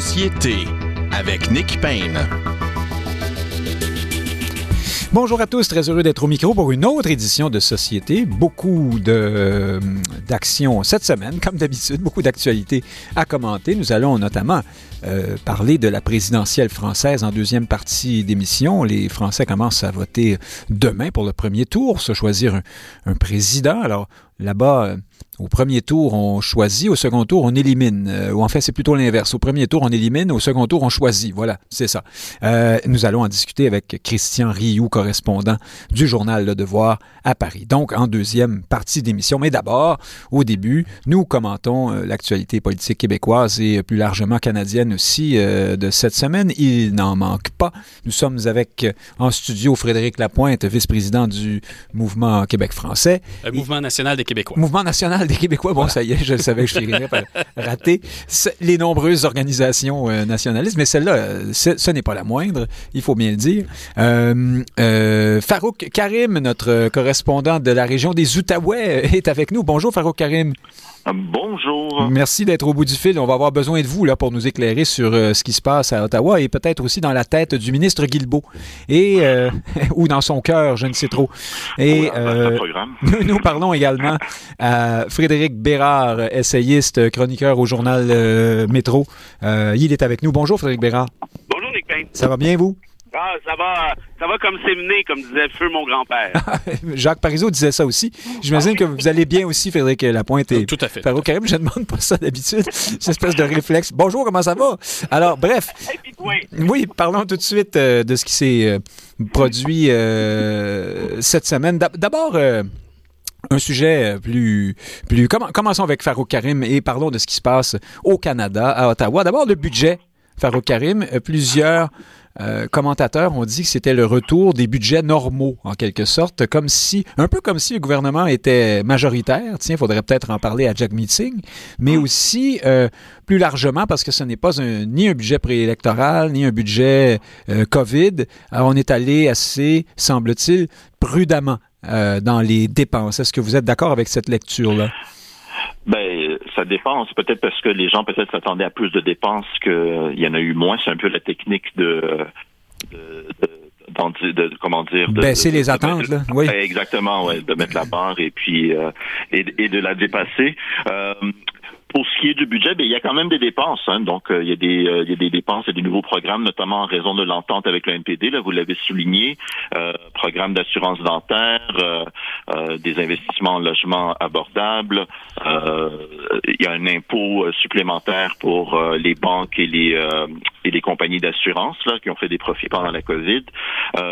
société avec Nick Payne. Bonjour à tous, très heureux d'être au micro pour une autre édition de Société. Beaucoup de, d'actions cette semaine, comme d'habitude, beaucoup d'actualités à commenter. Nous allons notamment euh, parler de la présidentielle française en deuxième partie d'émission. Les Français commencent à voter demain pour le premier tour, se choisir un, un président. Alors là-bas, euh, au premier tour, on choisit. Au second tour, on élimine. Euh, ou en fait, c'est plutôt l'inverse. Au premier tour, on élimine. Au second tour, on choisit. Voilà, c'est ça. Euh, nous allons en discuter avec Christian Rioux, correspondant du journal Le Devoir à Paris. Donc, en deuxième partie d'émission. Mais d'abord, au début, nous commentons l'actualité politique québécoise et plus largement canadienne aussi de cette semaine. Il n'en manque pas. Nous sommes avec en studio Frédéric Lapointe, vice-président du Mouvement Québec français. National des Québécois. Mouvement national des Québécois. Bon, ça y est, je le savais que je finirais par rater les nombreuses organisations euh, nationalistes, mais celle-là, euh, ce n'est pas la moindre, il faut bien le dire. Euh, Farouk Karim, notre correspondant de la région des Outaouais, est avec nous. Bonjour, Farouk Karim. Bonjour. Merci d'être au bout du fil. On va avoir besoin de vous là pour nous éclairer sur euh, ce qui se passe à Ottawa et peut-être aussi dans la tête du ministre Guilbeault et euh, ou dans son cœur, je ne sais trop. Et euh, nous, nous parlons également à Frédéric Bérard, essayiste, chroniqueur au journal euh, Métro. Euh, il est avec nous. Bonjour Frédéric Bérard. Bonjour Nick Payne. Ça va bien vous? Ah, ça va, ça va comme c'est mené, comme disait Feu mon grand-père. Jacques Parizeau disait ça aussi. J'imagine que vous allez bien aussi, Frédéric Lapointe et Tout à fait. Farouk Karim. Je ne demande pas ça d'habitude. C'est une espèce de réflexe. Bonjour, comment ça va? Alors, bref, Oui, parlons tout de suite euh, de ce qui s'est euh, produit euh, cette semaine. D'ab- D'abord, euh, un sujet euh, plus... plus comm- commençons avec Farouk Karim et parlons de ce qui se passe au Canada, à Ottawa. D'abord, le budget, Farouk Karim. Euh, plusieurs euh, commentateurs ont dit que c'était le retour des budgets normaux, en quelque sorte, comme si, un peu comme si le gouvernement était majoritaire. Tiens, il faudrait peut-être en parler à Jack Meeting, mais aussi euh, plus largement parce que ce n'est pas un, ni un budget préélectoral, ni un budget euh, COVID. Alors, on est allé assez, semble-t-il, prudemment euh, dans les dépenses. Est-ce que vous êtes d'accord avec cette lecture-là? Ben, ça dépend. C'est peut-être parce que les gens peut-être s'attendaient à plus de dépenses qu'il y en a eu moins. C'est un peu la technique de, de, de- de- comment dire de, Baisser les attentes, là. Oui. Exactement ouais, de mettre la barre et puis euh, et, et de la dépasser euh, pour ce qui est du budget, il y a quand même des dépenses. Hein. Donc, euh, il, y a des, euh, il y a des dépenses et des nouveaux programmes, notamment en raison de l'entente avec le NPD. Là, vous l'avez souligné, euh, programme d'assurance dentaire, euh, des investissements en logement abordables. Euh, il y a un impôt supplémentaire pour les banques et les et les compagnies d'assurance là qui ont fait des profits pendant la COVID.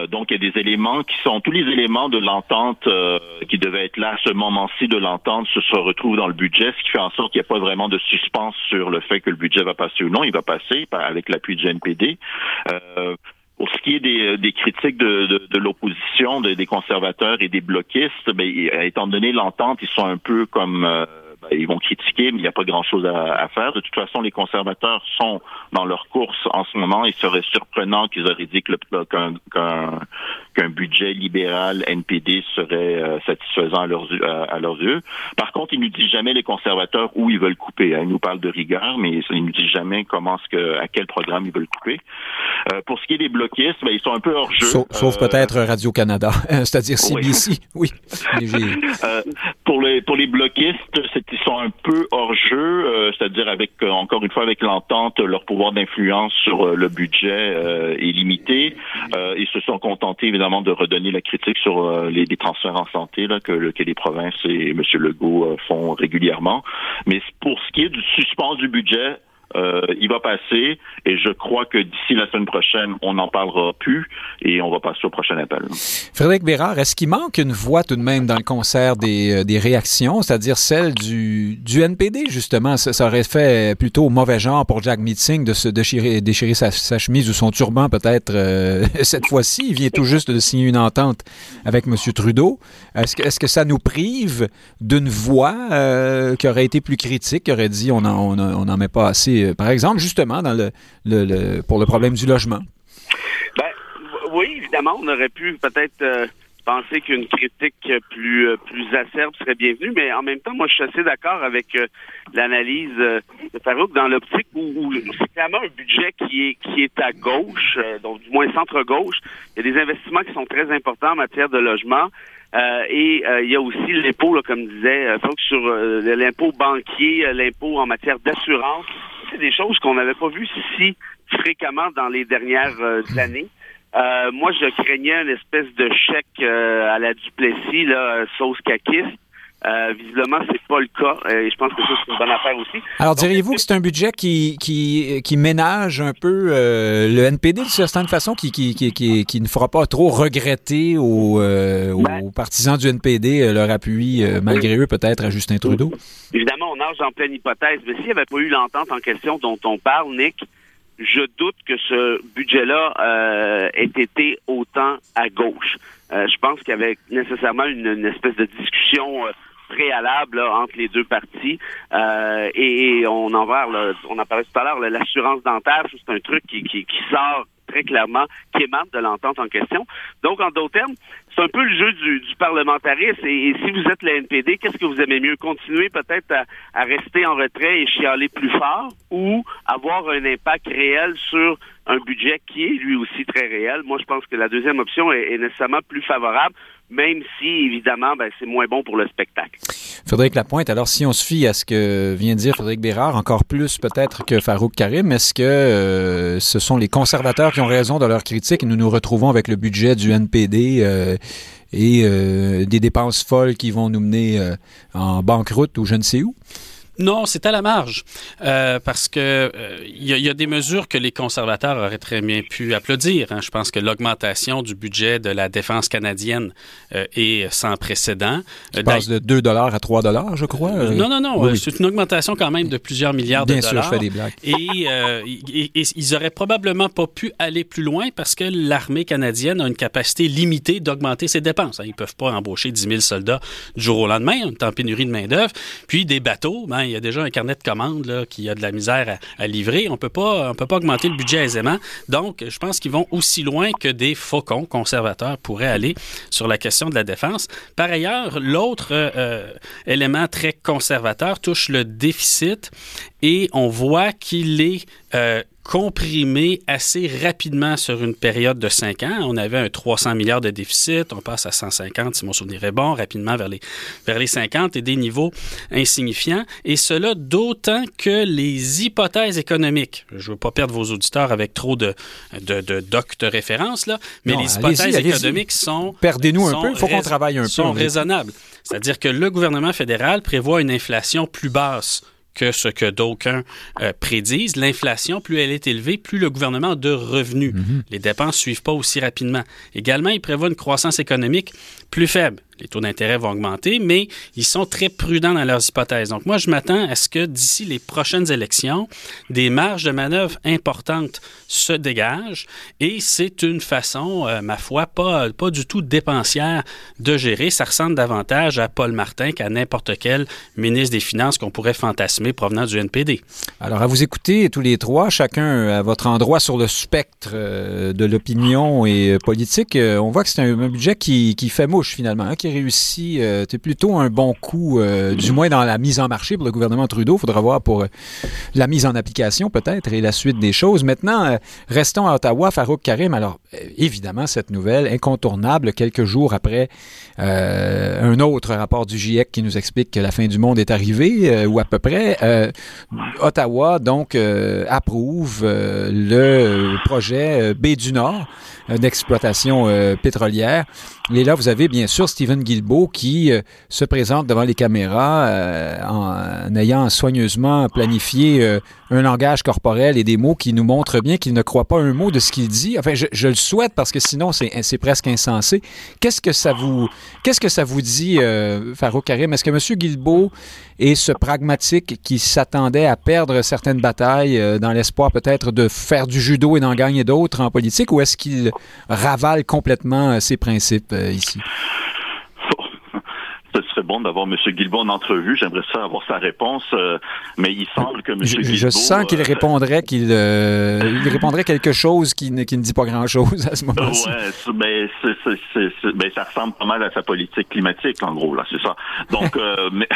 Donc, il y a des éléments qui sont tous les éléments de l'entente qui devaient être là à ce moment-ci de l'entente se, se retrouvent dans le budget, ce qui fait en sorte qu'il n'y a pas vraiment de suspense sur le fait que le budget va passer ou non. Il va passer avec l'appui du NPD. Euh, pour ce qui est des, critiques de, l'opposition, de- des conservateurs et des bloquistes, ben, étant donné l'entente, ils sont un peu comme euh, ben, ils vont critiquer, mais il n'y a pas grand-chose à, faire. De toute façon, les conservateurs sont dans leur course en ce moment. Il serait surprenant qu'ils auraient dit que qu'un qu'un budget libéral NPD serait euh, satisfaisant à leurs, yeux- à, à leurs yeux. Par contre, ils nous disent jamais les conservateurs où ils veulent couper. hein. Ils nous parlent de rigueur, mais ils nous disent jamais comment ce que à quel programme ils veulent couper. Euh, pour ce qui est des bloquistes, ben, ils sont un peu hors jeu. Sauf, sauf Euh, peut-être Radio-Canada, c'est-à-dire oui. CBC. Oui. Euh, pour les pour les bloquistes, ils sont un peu hors jeu, c'est-à-dire avec encore une fois avec l'entente, leur pouvoir d'influence sur le budget est limité. Ils se sont contentés évidemment de redonner la critique sur euh, les, les transferts en santé là, que, que les provinces et M. Legault euh, font régulièrement. Mais pour ce qui est du suspens du budget, euh, il va passer et je crois que d'ici la semaine prochaine, on n'en parlera plus et on va passer au prochain appel. Frédéric Bérard, est-ce qu'il manque une voix tout de même dans le concert des, euh, réactions, c'est-à-dire celle du, NPD, justement? Ça, aurait fait plutôt mauvais genre pour Jack Meeting de se déchirer, sa, chemise ou son turban, peut-être, euh, cette fois-ci. Il vient tout juste de signer une entente avec M. Trudeau. Est-ce que, ça nous prive d'une voix qui aurait été plus critique, qui aurait dit on n'en on en- on en met pas assez, euh, par exemple, justement, pour le problème du logement? ben, oui, évidemment, on aurait pu peut-être euh, penser qu'une critique plus plus acerbe serait bienvenue, mais en même temps, moi, je suis assez d'accord avec l'analyse de Farouk dans l'optique où, c'est clairement un budget qui est qui est à gauche, donc du moins centre-gauche. Il y a des investissements qui sont très importants en matière de logement. Euh, et euh, il y a aussi l'impôt, comme disait euh, sur l'impôt banquier, l'impôt en matière d'assurance. C'est des choses qu'on n'avait pas vues si fréquemment dans les dernières années. moi, je craignais une espèce de chèque à la Duplessis, là, sauce caquiste. Euh, visiblement, c'est pas le cas. Et je pense que c'est une bonne affaire aussi. Alors, diriez-vous que c'est un budget qui, qui, qui ménage un peu euh, le NPD d'une certaine façon, qui, qui, qui, qui, ne fera pas trop regretter aux, euh, ben. aux partisans du NPD euh, leur appui, malgré eux, peut-être, à Justin Trudeau? Évidemment, on nage en pleine hypothèse, mais s'il n'y avait pas eu l'entente en question dont on parle, Nick, je doute que ce budget-là ait été autant à gauche. je pense qu'il y avait nécessairement une, une espèce de discussion préalable entre les deux parties. Euh, et, on en parle, on en parlait tout à l'heure, l'assurance dentaire, c'est un truc qui, sort très clairement, qui émane de l'entente en question. Donc, en d'autres termes, c'est un peu le jeu du, parlementarisme. Et, si vous êtes la NPD, qu'est-ce que vous aimez mieux? Continuer peut-être à, rester en retrait et chialer plus fort ou avoir un impact réel sur un budget qui est lui aussi très réel? Moi, je pense que la deuxième option est nécessairement plus favorable même si, évidemment, ben, c'est moins bon pour le spectacle. Frédéric Lapointe, alors si on se fie à ce que vient de dire Frédéric Bérard, encore plus peut-être que Farouk Karim, est-ce que euh, ce sont les conservateurs qui ont raison dans leur critique et nous nous retrouvons avec le budget du NPD euh, et euh, des dépenses folles qui vont nous mener en banqueroute ou je ne sais où? Non, c'est à la marge, euh, parce que il euh, y, a des mesures que les conservateurs auraient très bien pu applaudir. Hein. Je pense que l'augmentation du budget de la défense canadienne euh, est sans précédent. Passe de 2 dollars à 3 dollars, je crois? non, non, non. C'est une augmentation quand même de plusieurs milliards de dollars. Bien sûr, je fais des blagues. Et, ils auraient probablement pas pu aller plus loin parce que l'armée canadienne a une capacité limitée d'augmenter ses dépenses. Hein. Ils peuvent pas embaucher 10 000 soldats du jour au lendemain. On est en pénurie de main d'œuvre. Puis des bateaux, ben, il y a déjà un carnet de commandes là, qui a de la misère à, livrer. On on peut pas augmenter le budget aisément. Donc, je pense qu'ils vont aussi loin que des faucons conservateurs pourraient aller sur la question de la défense. Par ailleurs, l'autre euh, élément très conservateur touche le déficit et on voit qu'il est euh, comprimé assez rapidement sur une période de 5 ans. On avait un 300 milliards de déficit, on passe à 150, si mon souvenir est bon, rapidement vers les, vers les 50 et des niveaux insignifiants. Et cela d'autant que les hypothèses économiques, je ne veux pas perdre vos auditeurs avec trop de, de, de docs de référence, là, mais les hypothèses économiques sont... Perdez-nous un peu, il faut qu'on travaille un peu. sont raisonnables. C'est-à-dire que le gouvernement fédéral prévoit une inflation plus basse que ce que d'aucuns euh, prédisent. L'inflation, plus elle est élevée, plus le gouvernement a de revenus. Mhm. Les dépenses ne suivent pas aussi rapidement. Également, il prévoit une croissance économique plus faible les taux d'intérêt vont augmenter, mais ils sont très prudents dans leurs hypothèses. Donc moi, je m'attends à ce que d'ici les prochaines élections, des marges de manœuvre importantes se dégagent et c'est une façon, euh, ma foi, pas, pas du tout dépensière de gérer. Ça ressemble davantage à Paul Martin qu'à n'importe quel ministre des Finances qu'on pourrait fantasmer provenant du NPD. Alors, à vous écouter tous les trois, chacun à votre endroit sur le spectre euh, de l'opinion et euh, politique, on voit que c'est un, budget qui, qui fait mouche finalement, hein, réussi, euh, c'est plutôt un bon coup, euh, du moins dans la mise en marché pour le gouvernement Trudeau. Il faudra voir pour euh, la mise en application peut-être et la suite des choses. Maintenant, restons à Ottawa, Farouk Karim. Alors, évidemment, cette nouvelle incontournable quelques jours après un autre rapport du GIEC qui nous explique que la fin du monde est arrivée, ou à peu près. Ottawa, donc, approuve le projet B du Nord d'exploitation pétrolière. Et là, vous avez bien sûr Stephen Guilbeault qui euh, se présente devant les caméras euh, en, ayant soigneusement planifié euh, un langage corporel et des mots qui nous montrent bien qu'il ne croit pas un mot de ce qu'il dit. Enfin, je, le souhaite parce que sinon, c'est presque insensé. Qu'est-ce que ça vous, qu'est-ce que ça vous dit, Farouk Karim? Est-ce que M. Guilbeault est ce pragmatique qui s'attendait à perdre certaines batailles dans l'espoir peut-être de faire du judo et d'en gagner d'autres en politique ou est-ce qu'il ravale complètement ses principes? ici? Ce serait bon d'avoir M. Guilbeault en entrevue. J'aimerais ça avoir sa réponse, euh, mais il semble que M. Je, Guilbeault... je sens qu'il euh, répondrait qu'il euh, il répondrait quelque chose qui ne, qui ne dit pas grand-chose à ce moment-ci. Ouais, c'est- ben, ben, ça ressemble pas mal à sa politique climatique, en gros, là, c'est ça. Donc, mais,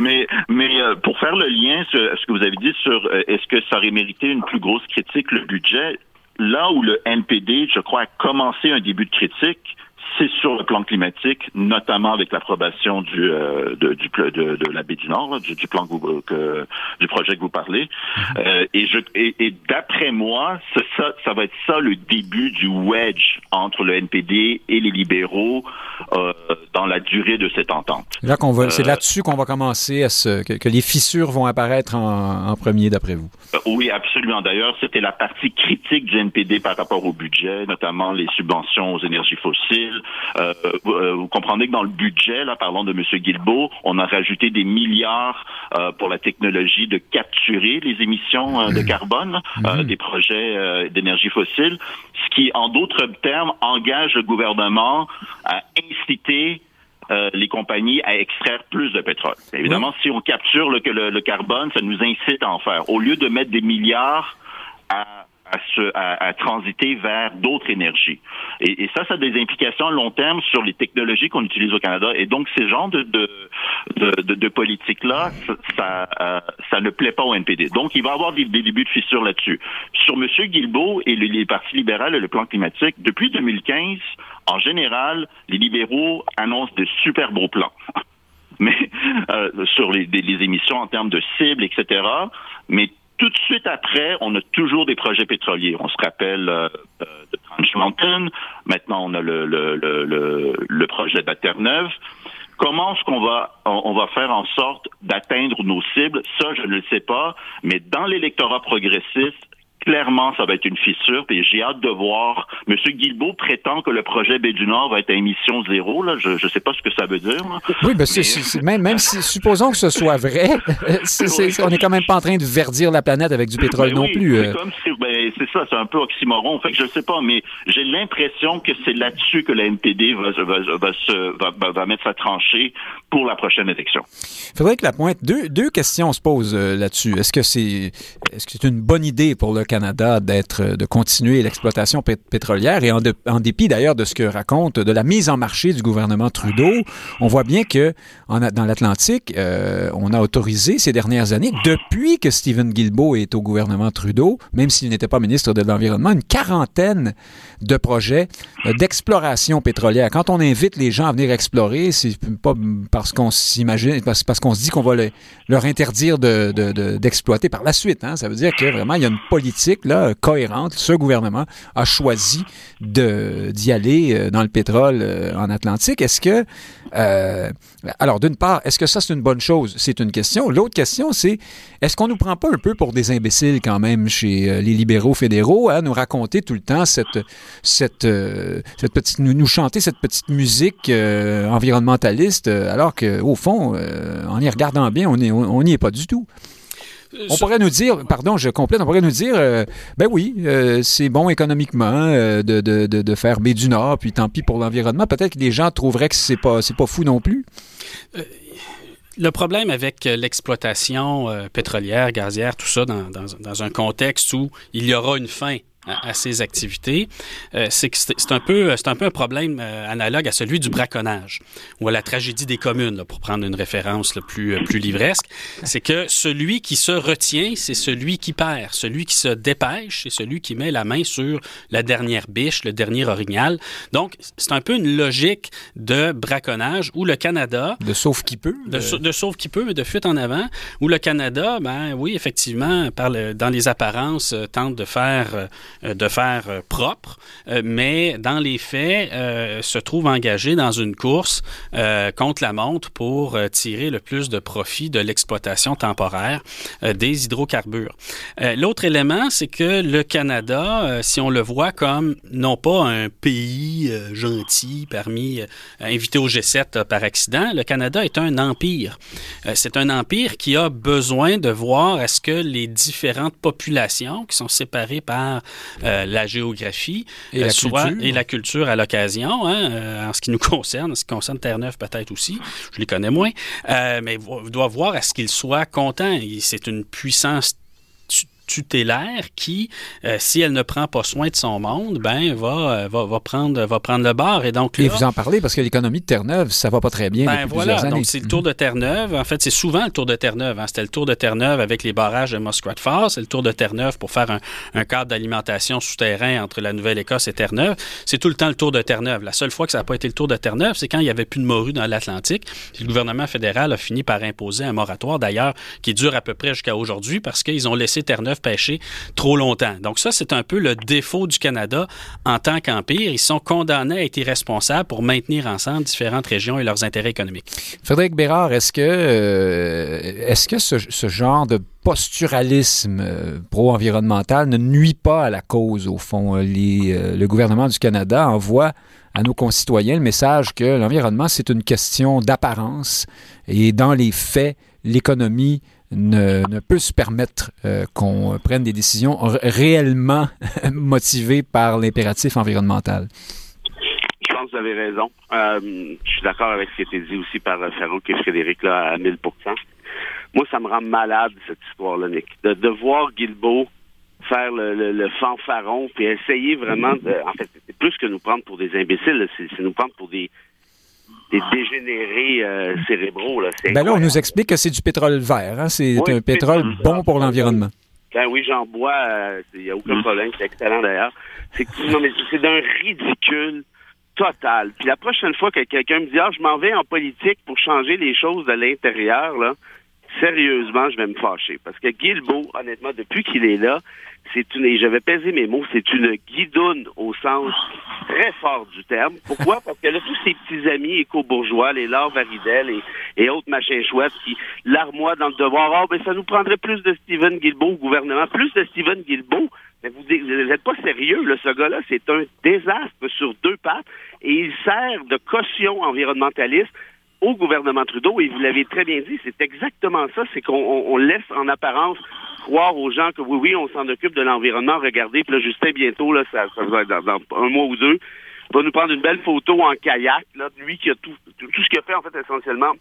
mais, mais pour faire le lien sur ce que vous avez dit sur est-ce que ça aurait mérité une plus grosse critique, le budget, là où le NPD, je crois, a commencé un début de critique, c'est sur le plan climatique, notamment avec l'approbation du, euh, de, du de, de la baie du Nord, là, du, du plan que vous- que, du projet que vous parlez. Euh, et et, et d'après moi, ça, ça va être ça le début du wedge entre le NPD et les libéraux euh, dans la durée de cette entente. Là qu'on va, c'est Euh, là-dessus qu'on va commencer à se, que, que les fissures vont apparaître en, en premier, d'après vous. Euh, Oui, absolument. D'ailleurs, c'était la partie critique du NPD par rapport au budget, notamment les subventions aux énergies fossiles. Euh, vous, euh, vous comprenez que dans le budget, là, parlons de M. Guilbeault, on a rajouté des milliards euh, pour la technologie de capturer les émissions euh, de carbone euh, des projets d'énergie fossile, ce qui, en d'autres termes, engage le gouvernement à inciter euh, les compagnies à extraire plus de pétrole. Évidemment, si on capture le, que le, le carbone, ça nous incite à en faire. Au lieu de mettre des milliards à, à, se, à, à transiter vers d'autres énergies. Et, et ça, ça a des implications à long terme sur les technologies qu'on utilise au Canada. Et donc, ces genres de, de, de, de, de politique-là, ça, ça, euh, ça ne plaît pas au NPD. Donc, il va y avoir des, des débuts de fissures là-dessus. Sur M. Guilbeault et le, les partis libéraux et le plan climatique, depuis 2015, en général, les libéraux annoncent de super beaux plans. mais euh, sur les, émissions en termes de cibles, etc. Mais tout de suite après, on a toujours des projets pétroliers. On se rappelle euh, euh, de Trans Mountain. Maintenant, on a le, le, le, le, projet de la Terre-Neuve. Comment est-ce qu'on va on va faire en sorte d'atteindre nos cibles? Ça, je ne le sais pas. Mais dans l'électorat progressiste, clairement, ça va être une fissure. Et j'ai hâte de voir. Monsieur Guilbeault prétend que le projet Baie du Nord va être à émission zéro. Là, je ne sais pas ce que ça veut dire. Oui, ben c'est- même, même si, supposons que ce soit vrai, c'est- on n'est quand même pas en train de verdir la planète avec du pétrole Ben non oui, plus. C'est euh. si, ben, c'est ça, c'est un peu oxymoron. Fait que je sais pas, mais j'ai l'impression que c'est là-dessus que la NPD va, va, va, se, va, mettre sa tranchée pour la prochaine élection. Il faudrait que la pointe. Deux, deux questions se posent euh, là-dessus. Est-ce que c'est est-ce que c'est une bonne idée pour le Canada d'être euh, de continuer l'exploitation pét- pétrolière et en, dépit d'ailleurs de ce que raconte de la mise en marché du gouvernement Trudeau, on voit bien que dans l'Atlantique, euh, on a autorisé ces dernières années, depuis que Stephen Guilbeault est au gouvernement Trudeau, même s'il n'était pas ministre de l'Environnement, une quarantaine de projets euh, d'exploration pétrolière. Quand on invite les gens à venir explorer, c'est pas parce qu'on s'imagine, parce, qu'on se dit qu'on va le- leur interdire de- de- de- d'exploiter par la suite. hein. Ça veut dire que vraiment, il y a une politique là, cohérente. Ce gouvernement a choisi d'y aller euh, dans le pétrole euh, en Atlantique. Est-ce que... euh, alors, d'une part, est-ce que ça, c'est une bonne chose? C'est une question. L'autre question, c'est est-ce qu'on nous prend pas un peu pour des imbéciles quand même chez les libéraux fédéraux à nous raconter tout le temps cette, cette, cette petite, nous, chanter cette petite musique environnementaliste, alors qu'au fond, en y regardant bien, on n'y est pas du tout. On pourrait nous dire, pardon, je complète, on pourrait nous dire, euh, ben oui, euh, c'est bon économiquement euh, de, de, de, de faire baie du Nord, puis tant pis pour l'environnement. Peut-être que les gens trouveraient que c'est pas, c'est pas fou non plus. Le problème avec euh, l'exploitation euh, pétrolière, gazière, tout ça, dans, dans- dans un contexte où il y aura une fin à, à ces activités, euh, c'est que c'est c'est un peu c'est un peu un problème euh, analogue à celui du braconnage ou à la tragédie des communes, là, pour prendre une référence là, plus euh, plus livresque. C'est que celui qui se retient, c'est celui qui perd. Celui qui se dépêche, c'est celui qui met la main sur la dernière biche, le dernier orignal. Donc, c'est un peu une logique de braconnage où le Canada De sauf qui peut. de, de sauve qui peut, mais de fuite en avant, où le Canada, ben oui, effectivement, par le- dans les apparences, euh, tente de faire, euh, de faire euh, propre, euh, mais dans les faits, euh, se trouve engagé dans une course euh, contre la montre pour euh, tirer le plus de profit de l'exploitation temporaire euh, des hydrocarbures. Euh, L'autre élément, c'est que le Canada, euh, si on le voit comme non pas un pays euh, gentil parmi euh, invité au G7 euh, par accident, le Canada est un empire. Euh, c'est un empire qui a besoin de voir est-ce que les différentes populations qui sont séparées par la géographie et, la, soit, culture. et la culture à l'occasion, hein, en ce qui nous concerne, en ce qui concerne Terre-Neuve peut-être aussi, je les connais moins, mais doit voir à ce qu'ils soient contents. C'est une puissance tutélaire qui, euh, si elle ne prend pas soin de son monde, ben va, va, va prendre, va prendre le bar. Et donc et vous en parlez parce que l'économie de Terre-Neuve, ça va pas très bien ben depuis voilà, plusieurs années. C'est le tour de Terre-Neuve. En fait, c'est souvent le tour de Terre-Neuve. Hein. C'était le tour de Terre-Neuve avec les barrages de Muskrat Falls. C'est le tour de Terre-Neuve pour faire un, un cadre d'alimentation souterrain entre la Nouvelle-Écosse et Terre-Neuve. C'est tout le temps le tour de Terre-Neuve. La seule fois que ça n'a pas été le tour de Terre-Neuve, c'est quand il n'y avait plus de morue dans l'Atlantique. Le gouvernement fédéral a fini par imposer un moratoire, d'ailleurs, qui dure à peu près jusqu'à aujourd'hui parce qu'ils ont laissé Terre-Neuve pêcher trop longtemps. Donc ça, c'est un peu le défaut du Canada en tant qu'empire. Ils sont condamnés à être irresponsables pour maintenir ensemble différentes régions et leurs intérêts économiques. Frédéric Bérard, est-ce que, euh, est-ce que ce, ce, genre de posturalisme euh, pro-environnemental ne nuit pas à la cause, au fond? Les, euh, le gouvernement du Canada envoie à nos concitoyens le message que l'environnement, c'est une question d'apparence et dans les faits, l'économie ne, ne, peut se permettre euh, qu'on prenne des décisions réellement motivées par l'impératif environnemental. Je pense que vous avez raison. Euh, je suis d'accord avec ce qui a été dit aussi par Farouk et Frédéric là, à 1000 Moi, ça me rend malade, cette histoire-là, Nick. De, de voir Guilbeault faire le, fanfaron puis essayer vraiment de, en fait c'est plus que nous prendre pour des imbéciles c'est nous prendre pour des des dégénérés euh, cérébraux là. Ben là on nous explique que c'est du pétrole vert hein? c'est oui, un pétrole bon pour l'environnement. Ben oui j'en bois il euh, n'y a aucun problème c'est excellent d'ailleurs. C'est non mais c'est d'un ridicule total. Puis la prochaine fois que quelqu'un me dit ah je m'en vais en politique pour changer les choses de l'intérieur là sérieusement, je vais me fâcher. Parce que Guilbeault, honnêtement, depuis qu'il est là, c'est une, et je vais mes mots, c'est une guidoune au sens très fort du terme. Pourquoi? Parce que là, tous ses petits amis éco-bourgeois, les Laure Varidel et, et autres machins chouettes qui l'armoient dans le devoir, oh, ben, ça nous prendrait plus de Stephen Guilbeault au gouvernement, plus de Stephen Guilbeault. Mais vous n'êtes pas sérieux, là. Ce gars-là, c'est un désastre sur deux pattes et il sert de caution environnementaliste au gouvernement Trudeau, et vous l'avez très bien dit, c'est exactement ça, c'est qu'on on laisse en apparence croire aux gens que oui, oui, on s'en occupe de l'environnement. Regardez, puis là, Justin, bientôt, là, ça, ça va être dans, dans, un mois ou deux, va nous prendre une belle photo en kayak, là, lui qui a tout, tout, tout ce qu'il a fait, en fait, essentiellement,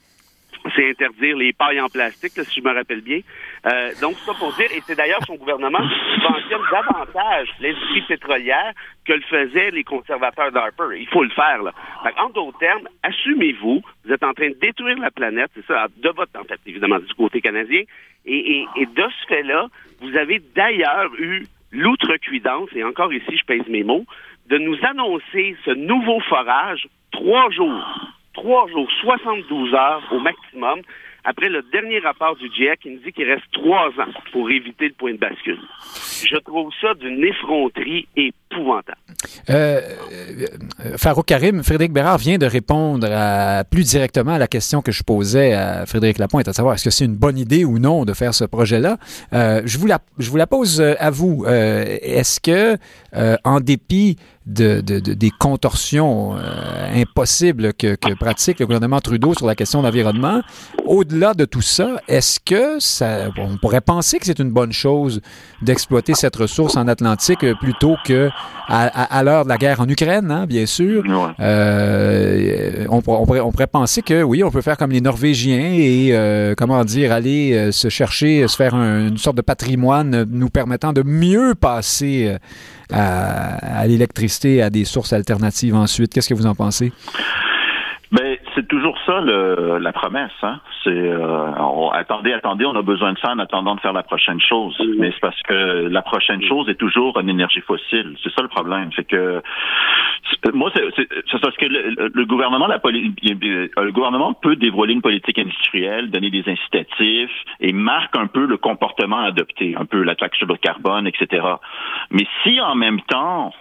c'est interdire les pailles en plastique, si je me rappelle bien. Euh, donc, ça pour dire, et c'est d'ailleurs son gouvernement qui subventionne davantage l'industrie pétrolière que le faisaient les conservateurs d'Harper. Il faut le faire, là. En d'autres termes, assumez-vous, vous êtes en train de détruire la planète, c'est ça, de votre, en fait, évidemment, du côté canadien, et, et de ce fait-là, vous avez d'ailleurs eu l'outrecuidance, et encore ici, je pèse mes mots, de nous annoncer ce nouveau forage trois jours trois jours, 72 heures au maximum, après le dernier rapport du GIEC qui nous dit qu'il reste trois ans pour éviter le point de bascule. Je trouve ça d'une effronterie épouvantable. Euh, Farouk Karim, Frédéric Bérard vient de répondre à, plus directement à la question que je posais à Frédéric Lapointe, à savoir est-ce que c'est une bonne idée ou non de faire ce projet-là? Euh, je, vous la, je vous la pose à vous. Euh, est-ce que, en dépit de, de, de, des contorsions euh, impossibles que, que, pratique le gouvernement Trudeau sur la question de l'environnement. Au-delà de tout ça, est-ce que ça, on pourrait penser que c'est une bonne chose d'exploiter cette ressource en Atlantique plutôt que à, à, à l'heure de la guerre en Ukraine, hein, bien sûr? Ouais. Euh, on, on, pourrait, on pourrait penser que oui, on peut faire comme les Norvégiens et euh, comment dire aller euh, se chercher, se faire un, une sorte de patrimoine nous permettant de mieux passer à, à l'électricité, à des sources alternatives ensuite. Qu'est-ce que vous en pensez? Ben, c'est toujours ça le, la promesse. Hein? C'est euh, attendez, attendez, on a besoin de ça en attendant de faire la prochaine chose. Mais c'est parce que la prochaine chose est toujours une énergie fossile. C'est ça le problème. C'est que moi, c'est parce que le, le gouvernement, la le gouvernement peut dévoiler une politique industrielle, donner des incitatifs et marque un peu le comportement adopté, un peu la taxe sur le carbone, etc. Mais si en même temps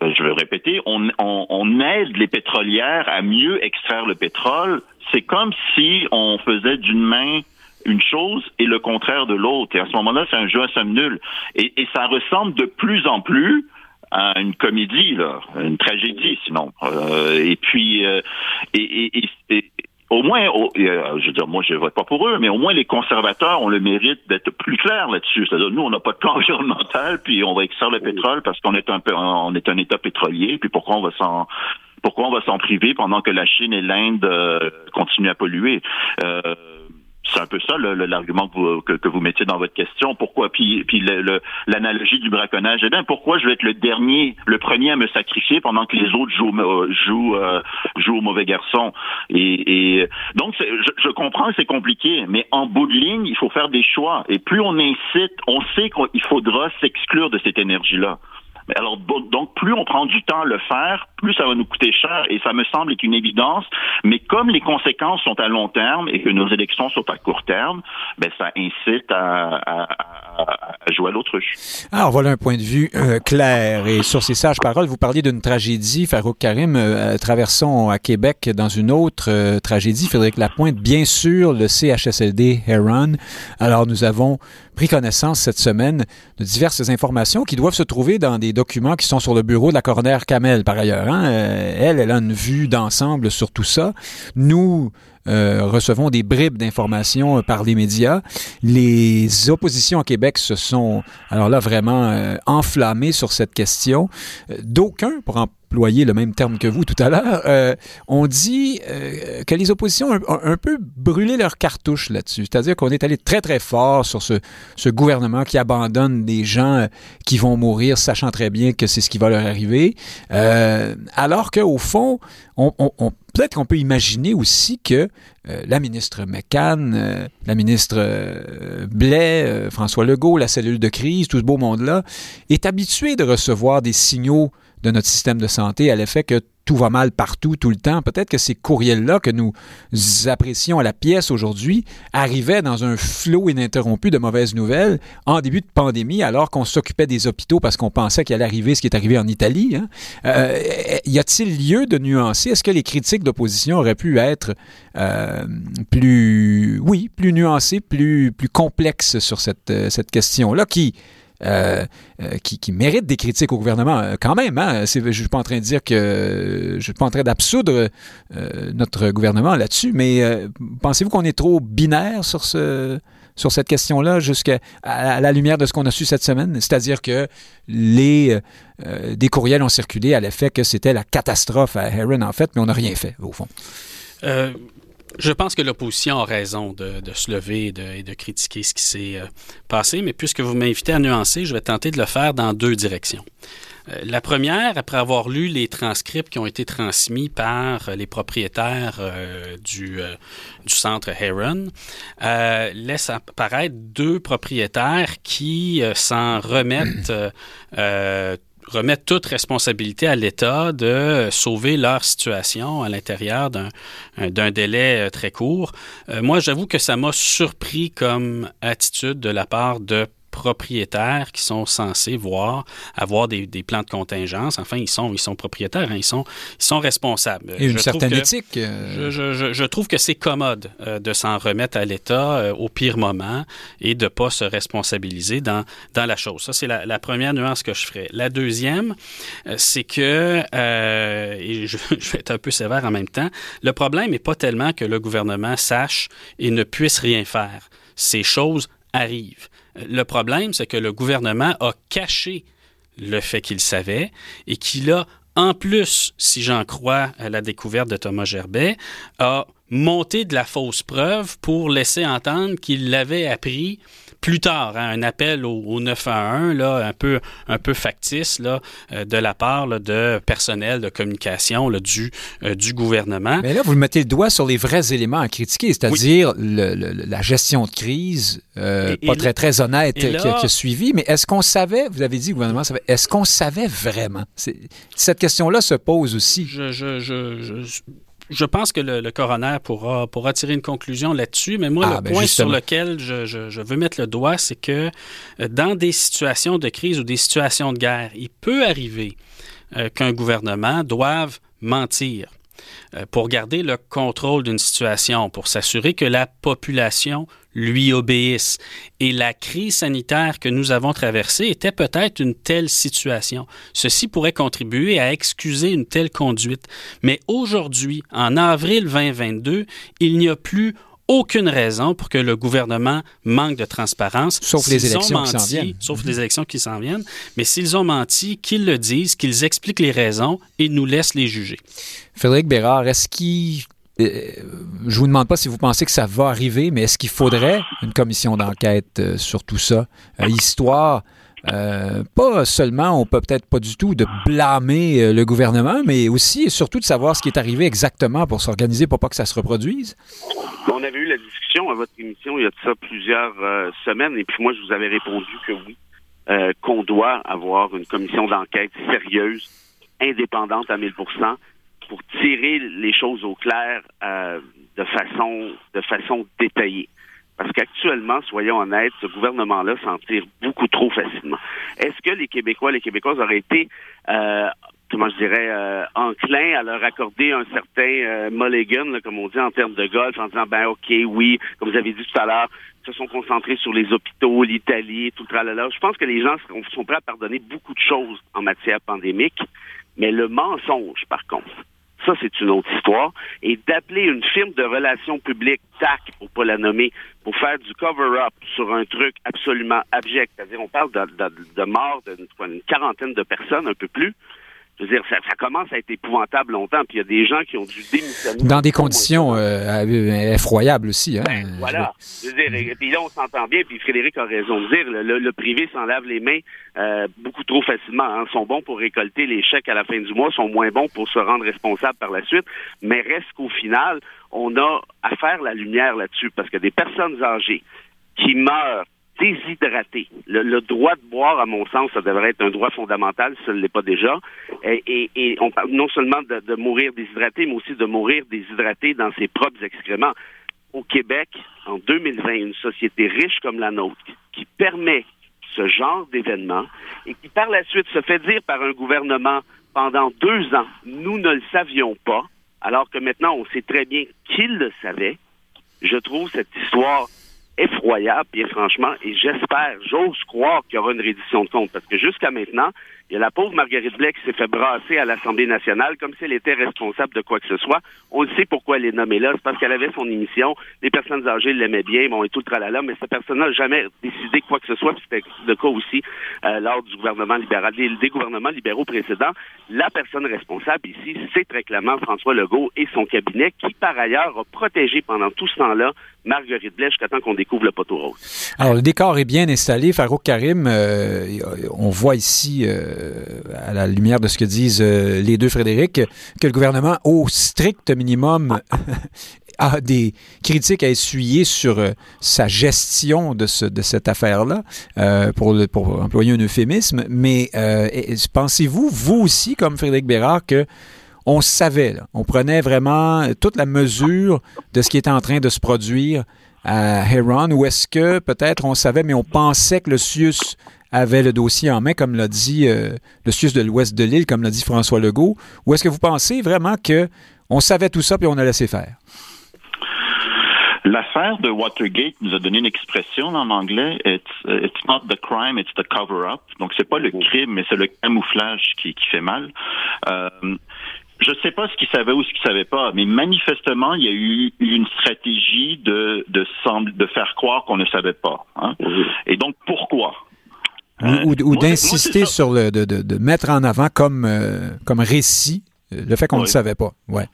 je vais répéter, on, on, on, aide les pétrolières à mieux extraire le pétrole. C'est comme si on faisait d'une main une chose et le contraire de l'autre. Et à ce moment-là, c'est un jeu à somme nulle. Et, et, ça ressemble de plus en plus à une comédie, là, une tragédie, sinon. Euh, et puis, euh, et, et, au moins, je veux dire, moi, je vote pas pour eux, mais au moins les conservateurs ont le mérite d'être plus clairs là-dessus. C'est-à-dire, nous, on n'a pas de plan environnemental, puis on va extraire le pétrole parce qu'on est un peu, on est un État pétrolier, puis pourquoi on va s'en pourquoi on va s'en priver pendant que la Chine et l'Inde euh, continuent à polluer? Euh, c'est un peu ça l'argument que, que, vous mettiez dans votre question. Pourquoi? Puis, puis l'analogie du braconnage. Eh bien, pourquoi je vais être le dernier, le premier à me sacrifier pendant que les autres jouent euh, jouent euh, jouent au mauvais garçon? Et, et donc, je, je, comprends c'est compliqué, mais en bout de ligne, il faut faire des choix. Et plus on incite, on sait qu'il faudra s'exclure de cette énergie-là. Alors, donc, plus on prend du temps à le faire, plus ça va nous coûter cher, et ça me semble être une évidence. Mais comme les conséquences sont à long terme et que nos élections sont à court terme, ben, ça incite à, à, à jouer à l'autruche. Alors, voilà un point de vue euh, clair. Et sur ces sages paroles, vous parliez d'une tragédie. Farouk Karim, euh, traversons à Québec dans une autre euh, tragédie. Frédéric Lapointe, bien sûr, le CHSLD Heron. Alors, nous avons pris connaissance cette semaine de diverses informations qui doivent se trouver dans des documents qui sont sur le bureau de la coroner Kamel, par ailleurs. Hein. Euh, elle, elle a une vue d'ensemble sur tout ça. Nous, euh, recevons des bribes d'informations euh, par les médias. Les oppositions au Québec se sont, alors là, vraiment enflammées sur cette question. D'aucuns, pour en le même terme que vous tout à l'heure, euh, on dit euh, que les oppositions ont un, peu brûlé leur cartouche là-dessus. C'est-à-dire qu'on est allé très, très fort sur ce, ce gouvernement qui abandonne des gens euh, qui vont mourir, sachant très bien que c'est ce qui va leur arriver. alors qu'au fond, on, on, peut-être qu'on peut imaginer aussi que la ministre McCann, la ministre Blais, François Legault, la cellule de crise, tout ce beau monde-là, est habitué de recevoir des signaux de notre système de santé à l'effet que tout va mal partout, tout le temps. Peut-être que ces courriels-là que nous apprécions à la pièce aujourd'hui arrivaient dans un flot ininterrompu de mauvaises nouvelles en début de pandémie, alors qu'on s'occupait des hôpitaux parce qu'on pensait qu'il allait arriver ce qui est arrivé en Italie. Hein. Euh, y a-t-il lieu de nuancer? Est-ce que les critiques d'opposition auraient pu être euh, plus, oui, plus nuancées, plus, complexes sur cette, euh, cette question-là qui euh, euh, qui, qui méritent des critiques au gouvernement euh, quand même. Hein? Je ne suis pas en train de dire que je suis pas en train d'absoudre notre gouvernement là-dessus, mais pensez-vous qu'on est trop binaire sur ce sur cette question-là jusqu'à à la lumière de ce qu'on a su cette semaine, c'est-à-dire que des courriels ont circulé à l'effet que c'était la catastrophe à Heron en fait, mais on n'a rien fait au fond. Je pense que l'opposition a raison de, se lever et de, critiquer ce qui s'est euh, passé, mais puisque vous m'invitez à nuancer, je vais tenter de le faire dans deux directions. Euh, la première, après avoir lu les transcripts qui ont été transmis par les propriétaires euh, du, du centre Heron, laisse apparaître deux propriétaires qui s'en remettent remettre toute responsabilité à l'État de sauver leur situation à l'intérieur d'un délai euh, très court. Euh, moi, j'avoue que ça m'a surpris comme attitude de la part de propriétaires qui sont censés voir, avoir des, plans de contingence. Enfin, ils sont, ils sont propriétaires, hein, ils, sont, ils sont responsables. Et une certaine éthique. Euh, je, trouve que c'est commode euh, de s'en remettre à l'État euh, au pire moment et de ne pas se responsabiliser dans, dans la chose. Ça, c'est la, première nuance que je ferai. La deuxième, c'est que, et je, je vais être un peu sévère en même temps, le problème n'est pas tellement que le gouvernement sache et ne puisse rien faire. Ces choses arrivent. Le problème, c'est que le gouvernement a caché le fait qu'il savait et qu'il a, en plus, si j'en crois à la découverte de Thomas Gerbet, a monté de la fausse preuve pour laisser entendre qu'il l'avait appris plus tard, hein, un appel au, au, 911, là, un peu, un peu factice là, euh, de la part de personnel de communication là, du, euh, du gouvernement. Mais là, vous mettez le doigt sur les vrais éléments à critiquer, c'est-à-dire la gestion de crise, euh, pas très, très honnête qui, a, suivi. Mais est-ce qu'on savait, vous avez dit, le gouvernement savait, est-ce qu'on savait vraiment? Cette question-là se pose aussi. je, je, je je pense que le, coroner pourra, pourra tirer une conclusion là-dessus, mais moi, ah, le ben, point sur lequel je, veux mettre le doigt, c'est que euh, dans des situations de crise ou des situations de guerre, il peut arriver euh, qu'un gouvernement doive mentir pour garder le contrôle d'une situation, pour s'assurer que la population lui obéisse. Et la crise sanitaire que nous avons traversée était peut-être une telle situation. Ceci pourrait contribuer à excuser une telle conduite. Mais aujourd'hui, en avril 2022, il n'y a plus aucune raison pour que le gouvernement manque de transparence. Sauf les élections qui s'en viennent. Sauf les élections qui s'en viennent. Mais s'ils ont menti, qu'ils le disent, qu'ils expliquent les raisons et nous laissent les juger. Frédéric Bérard, est-ce qu'il euh, je vous demande pas si vous pensez que ça va arriver, mais est-ce qu'il faudrait une commission d'enquête euh, sur tout ça? Euh, histoire euh, pas seulement, on peut peut-être pas du tout de blâmer euh, le gouvernement, mais aussi et surtout de savoir ce qui est arrivé exactement pour s'organiser pour pas que ça se reproduise. On avait eu la discussion à votre émission il y a de ça plusieurs euh, semaines, et puis moi je vous avais répondu que oui, qu'on doit avoir une commission d'enquête sérieuse, indépendante à 1000% pour tirer les choses au clair de façon de façon détaillée. Parce qu'actuellement, soyons honnêtes, ce gouvernement-là s'en tire beaucoup trop facilement. Est-ce que les Québécois, les Québécoises auraient été, euh, comment je dirais, euh, enclins à leur accorder un certain euh, mulligan, comme on dit en termes de golf, en disant, ben ok, oui, comme vous avez dit tout à l'heure, se sont concentrés sur les hôpitaux, l'Italie, tout le tralala. Je pense que les gens sont prêts à pardonner beaucoup de choses en matière pandémique, mais le mensonge, par contre, ça, c'est une autre histoire. Et d'appeler une firme de relations publiques, TAC, pour pas la nommer, pour faire du cover-up sur un truc absolument abject, c'est-à-dire on parle de, de, de mort d'une quarantaine de personnes, un peu plus, je veux dire, ça, ça, commence à être épouvantable longtemps, puis il y a des gens qui ont dû démissionner. Dans des conditions euh, euh, effroyables aussi. Hein? Ben, voilà. Je veux dire, et puis là, on s'entend bien, puis Frédéric a raison de dire, le, le privé s'en lave les mains euh, beaucoup trop facilement. Hein. Ils sont bons pour récolter les chèques à la fin du mois, sont moins bons pour se rendre responsable par la suite, mais reste qu'au final, on a à faire la lumière là-dessus, parce que des personnes âgées qui meurent déshydraté. Le, droit de boire, à mon sens, ça devrait être un droit fondamental, si ne l'est pas déjà. Et, et, on parle non seulement de, de, mourir déshydraté, mais aussi de mourir déshydraté dans ses propres excréments. Au Québec, en 2020, une société riche comme la nôtre, qui permet ce genre d'événement et qui par la suite se fait dire par un gouvernement pendant deux ans, nous ne le savions pas, alors que maintenant on sait très bien qu'il le savait, je trouve cette histoire effroyable, bien franchement, et j'espère, j'ose croire qu'il y aura une reddition de compte, parce que jusqu'à maintenant, il y a la pauvre Marguerite Blais qui s'est fait brasser à l'Assemblée nationale comme si elle était responsable de quoi que ce soit. On sait pourquoi elle est nommée là, c'est parce qu'elle avait son émission, les personnes âgées l'aimaient bien, bon, et tout le tralala, mais cette personne n'a jamais décidé quoi que ce soit, puis c'était le cas aussi euh, lors du gouvernement libéral, des, gouvernements libéraux précédents. La personne responsable ici, c'est très clairement François Legault et son cabinet, qui par ailleurs a protégé pendant tout ce temps-là Marguerite Blais jusqu'à temps qu'on découvre le poteau rose. Alors, le décor est bien installé. Farouk Karim, euh, on voit ici... Euh, à la lumière de ce que disent euh, les deux Frédéric, que le gouvernement, au strict minimum, a des critiques à essuyer sur euh, sa gestion de, ce, de cette affaire-là, euh, pour, pour employer un euphémisme. Mais pensez-vous, vous aussi, comme Frédéric Bérard, que on savait, on prenait vraiment toute la mesure de ce qui était en train de se produire à Heron, ou est-ce que peut-être on savait, mais on pensait que le CIUS avait le dossier en main, comme l'a dit euh, le SUS de l'ouest de l'île, comme l'a dit François Legault, ou est-ce que vous pensez vraiment que on savait tout ça puis on a laissé faire? L'affaire de Watergate nous a donné une expression en anglais. It's, uh, it's not the crime, it's the cover-up. Donc c'est pas le crime, mais c'est le camouflage qui, qui fait mal. Euh, je ne sais pas ce qu'ils savaient ou ce qu'ils savaient pas, mais manifestement, il y a eu une stratégie de de, de faire croire qu'on ne savait pas. Hein? Et donc pourquoi? Ou, ou, d'insister sur le, de, de, de, mettre en avant comme, euh, comme récit le fait qu'on ne savait pas. Ouais.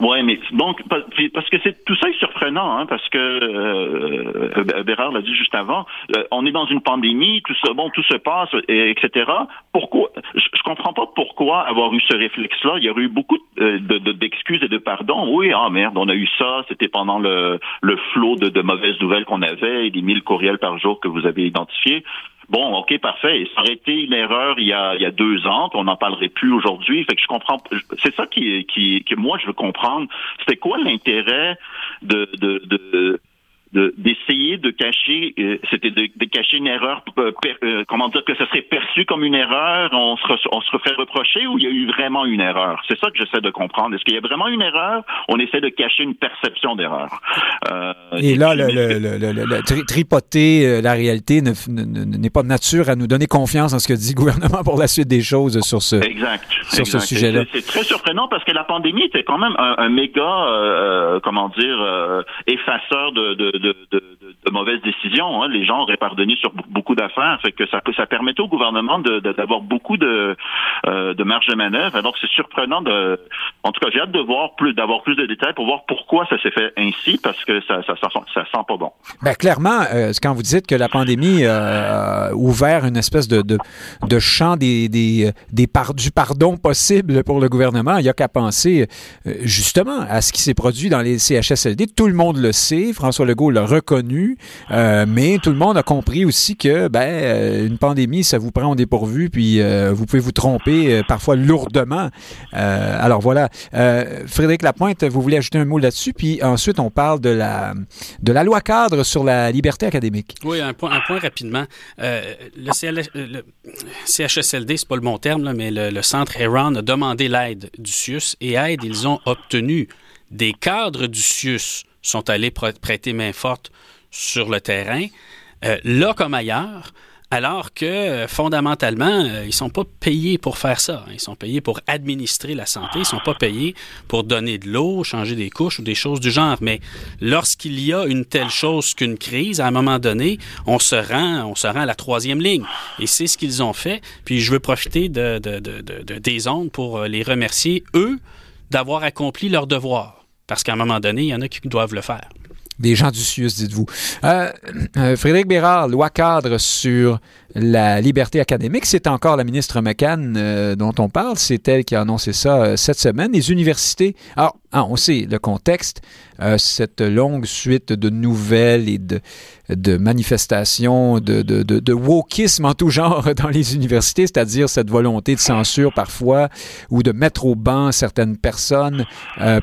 Oui, mais donc parce que c'est tout ça est surprenant, hein, parce que euh, l'a dit juste avant, euh, on est dans une pandémie, tout ça, bon, tout se passe, et, etc. Pourquoi je, comprends pas pourquoi avoir eu ce réflexe-là. Il y aurait eu beaucoup euh, d'excuses de, de, et de pardons. Oui, ah merde, on a eu ça, c'était pendant le, le flot de, de mauvaises nouvelles qu'on avait et des mille courriels par jour que vous avez identifiés. Bon, ok, parfait. Ça aurait été une erreur il y a, il y a deux ans, on n'en parlerait plus aujourd'hui. Fait que je comprends. C'est ça qui, qui, que moi je veux comprendre. C'était quoi l'intérêt de, de, de d'essayer de, cacher, euh, c'était de, cacher une erreur, euh, euh, comment dire que ce serait perçu comme une erreur, on se, on se fait reprocher ou il y a eu vraiment une erreur? C'est ça que j'essaie de comprendre. Est-ce qu'il y a vraiment une erreur? On essaie de cacher une perception d'erreur. et, là, le, le, le, tripoter la réalité n'est pas de nature à nous donner confiance en ce que dit le gouvernement pour la suite des choses sur ce, exact, sur ce sujet-là. C'est très surprenant parce que la pandémie était quand même un, méga, comment dire, effaceur de, de de, de, mauvaises décisions. Hein. Les gens auraient pardonné sur beaucoup d'affaires. Fait que ça, ça permettait au gouvernement d'avoir beaucoup de, euh, de marge de manœuvre. Donc, c'est surprenant de. En tout cas, j'ai hâte de voir plus, d'avoir plus de détails pour voir pourquoi ça s'est fait ainsi, parce que ça, ça, ça, sent pas bon. Ben, clairement, euh, quand vous dites que la pandémie euh, a ouvert une espèce de, de, de champ des, des, par, du pardon possible pour le gouvernement, il n'y a qu'à penser justement à ce qui s'est produit dans les CHSLD. Tout le monde le sait. François Legault l'a reconnu, euh, mais tout le monde a compris aussi que ben euh, une pandémie, ça vous prend au dépourvu, puis euh, vous pouvez vous tromper parfois lourdement. alors voilà, Frédéric Lapointe, vous voulez ajouter un mot là-dessus, puis ensuite on parle de la de la loi cadre sur la liberté académique. Oui, un point, rapidement. le, CL, le CHSLD, c'est pas le bon terme, mais le, le centre Heron a demandé l'aide du CIUS et aide, ils ont obtenu des cadres du CIUS sont allés prêter main forte sur le terrain, euh, là comme ailleurs, alors que euh, fondamentalement, euh, ils ne sont pas payés pour faire ça. Ils sont payés pour administrer la santé. Ils ne sont pas payés pour donner de l'eau, changer des couches ou des choses du genre. Mais lorsqu'il y a une telle chose qu'une crise, à un moment donné, on se rend, on se rend à la troisième ligne. Et c'est ce qu'ils ont fait. Puis je veux profiter de, des ondes pour les remercier, eux, d'avoir accompli leur devoir. Parce qu'à un moment donné, il y en a qui doivent le faire. Des gens du CIUS, dites-vous. Euh, euh, Frédéric Bérard, loi cadre sur la liberté académique, c'est encore la ministre McCann euh, dont on parle. C'est elle qui a annoncé ça cette semaine. Les universités, alors, ah, on sait le contexte, cette longue suite de nouvelles et de, manifestations, de, de, de, wokisme en tout genre dans les universités, c'est-à-dire cette volonté de censure parfois ou de mettre au banc certaines personnes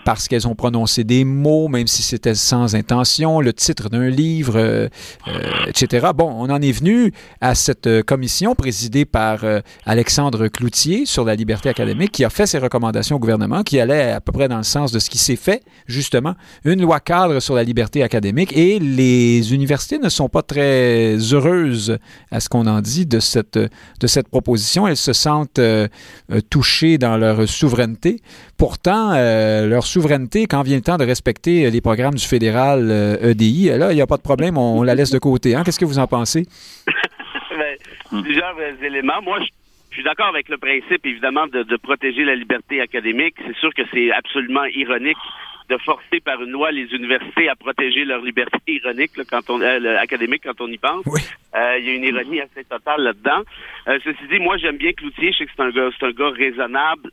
parce qu'elles ont prononcé des mots, même si c'était sans intention, le titre d'un livre, euh, euh, etc. Bon, on en est venu à cette commission présidée par Alexandre Cloutier sur la liberté académique qui a fait ses recommandations au gouvernement qui allait à peu près dans le sens de ce qui s'est fait, justement, une loi cadre sur la liberté académique et les universités ne sont pas très heureuses, à ce qu'on en dit, de cette, de cette proposition. Elles se sentent euh, euh, touchées dans leur souveraineté. Pourtant, euh, leur souveraineté, quand vient le temps de respecter les programmes du fédéral EDI, e là, il n'y a pas de problème, on, la laisse de côté. Hein? Qu'est-ce que vous en pensez? Ben, plusieurs éléments. Moi, je suis d'accord avec le principe, évidemment, de, de, protéger la liberté académique. C'est sûr que c'est absolument ironique de forcer par une loi les universités à protéger leur liberté ironique quand on euh, académique quand on y pense. Euh, il y a une ironie assez totale là-dedans. Euh, ceci dit, moi j'aime bien Cloutier, je sais que c'est un gars c'est un gars raisonnable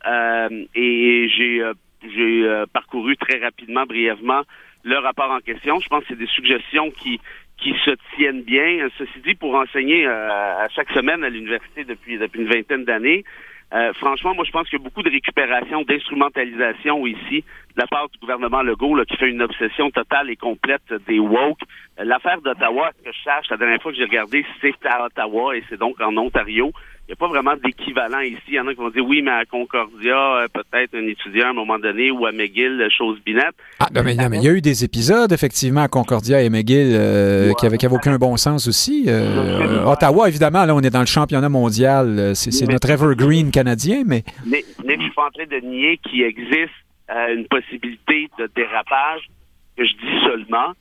et j'ai j'ai parcouru très rapidement, brièvement, le rapport en question. Je pense que c'est des suggestions qui qui se tiennent bien. Ceci dit, pour enseigner à chaque semaine à l'université depuis depuis une vingtaine d'années, euh, franchement, moi, je pense qu'il y a beaucoup de récupération, d'instrumentalisation ici de la part du gouvernement Legault là, qui fait une obsession totale et complète des woke. Euh, l'affaire d'Ottawa, que je cherche, la dernière fois que j'ai regardé, c'est à Ottawa et c'est donc en Ontario. Il n'y a pas vraiment d'équivalent ici. Il y en a qui vont dire oui, mais à Concordia, euh, peut-être un étudiant à un moment donné, ou à McGill, chose binette. Ah, non, mais, il y a eu des épisodes, effectivement, à Concordia et McGill euh, qui n'avaient aucun bon sens aussi. Euh, Ottawa, évidemment, là, on est dans le championnat mondial. C'est notre evergreen canadien, mais. Mais, mais je suis pas en train de nier qu'il existe une possibilité de dérapage, que je dis seulement,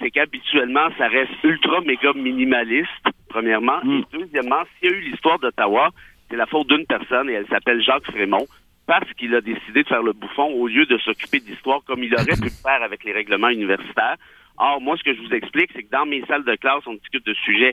c'est qu'habituellement, ça reste ultra méga minimaliste premièrement. Et hmm. deuxièmement, s'il y a eu l'histoire d'Ottawa, c'est la faute d'une personne et elle s'appelle Jacques Frémont parce qu'il a décidé de faire le bouffon au lieu de s'occuper d'histoire comme il aurait pu le faire avec les règlements universitaires. Or, moi, ce que je vous explique, c'est que dans mes salles de classe, on discute de sujets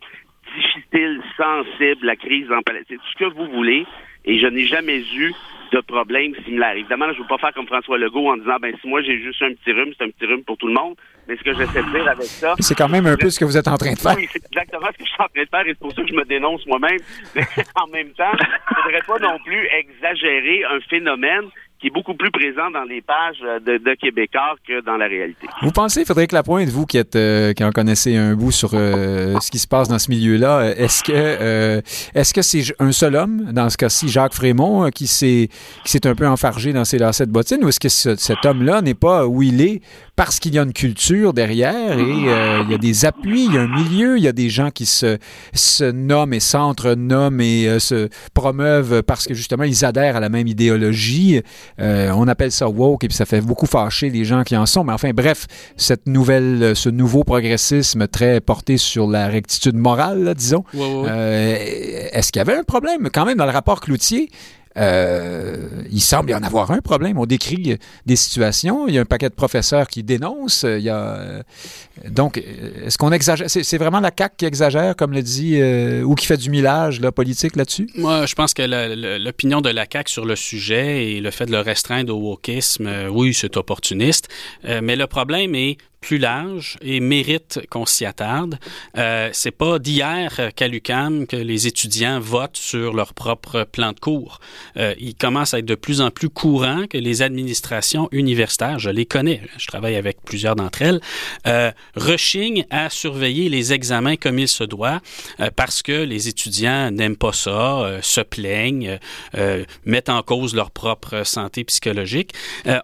difficiles, sensibles, la crise en Palestine, tout ce que vous voulez, et je n'ai jamais eu de problème similaire. Évidemment, je ne veux pas faire comme François Legault en disant, ben si moi j'ai juste un petit rhume, c'est un petit rhume pour tout le monde. Mais ce que j'essaie de dire avec ça... C'est quand même un peu ce que vous êtes en train de faire. Oui, c'est exactement ce que je suis en train de faire et c'est pour ça que je me dénonce moi-même. Mais en même temps, je ne voudrais pas non plus exagérer un phénomène qui est beaucoup plus présent dans les pages de, de Québécois que dans la réalité. Vous pensez, Frédéric Lapointe, vous qui êtes euh, qui en connaissez un bout sur euh, ce qui se passe dans ce milieu-là, est-ce que euh, est-ce que c'est un seul homme, dans ce cas-ci, Jacques Frémont, qui s'est qui s'est un peu enfargé dans ses lacets de bottines, ou est-ce que cet homme-là n'est pas où il est parce qu'il y a une culture derrière et il y a des appuis, il y a un milieu, il y a des gens qui se, se nomment et s'entre-nomment et se promeuvent parce que justement ils adhèrent à la même idéologie. Euh, on appelle ça woke et puis ça fait beaucoup fâcher les gens qui en sont. Mais enfin, bref, cette nouvelle, ce nouveau progressisme très porté sur la rectitude morale, disons. Euh, est-ce qu'il y avait un problème quand même dans le rapport Cloutier? Euh, il semble y en avoir un problème. On décrit des situations. Il y a un paquet de professeurs qui dénoncent. Il y a, euh, donc, est-ce qu'on exagère? C'est, vraiment la CAQ qui exagère, comme le dit, euh, ou qui fait du millage politique là-dessus? Moi, je pense que l'opinion de la CAQ sur le sujet et le fait de le restreindre au wokisme, oui, c'est opportuniste. mais le problème est plus large et mérite qu'on s'y attarde. Euh, c'est pas d'hier qu'à l'UCAM que les étudiants votent sur leur propre plan de cours. Euh, il commence à être de plus en plus courant que les administrations universitaires, je les connais, je travaille avec plusieurs d'entre elles, euh, rechignent à surveiller les examens comme il se doit euh, parce que les étudiants n'aiment pas ça, euh, se plaignent, euh, mettent en cause leur propre santé psychologique.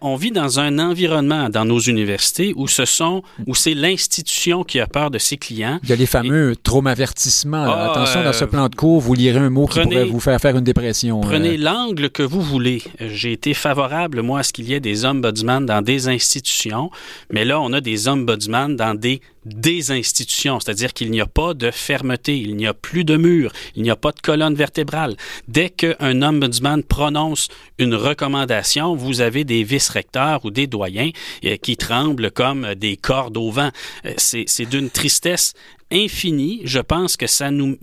on vit dans un environnement dans nos universités où ce sont où c'est l'institution qui a peur de ses clients. Il y a les fameux traumavertissements. Ah, Attention, dans ce euh, plan de cours, vous lirez un mot qui pourrait vous faire faire une dépression. Prenez euh. l'angle que vous voulez. J'ai été favorable, moi, à ce qu'il y ait des ombudsman dans des institutions, mais là, on a des ombudsman dans des des institutions, c'est-à-dire qu'il n'y a pas de fermeté, il n'y a plus de mur, il n'y a pas de colonne vertébrale. Dès qu'un ombudsman prononce une recommandation, vous avez des vice-recteurs ou des doyens euh, qui tremblent comme des cordes au vent. Euh, c'est d'une tristesse infini, je pense que ça nous,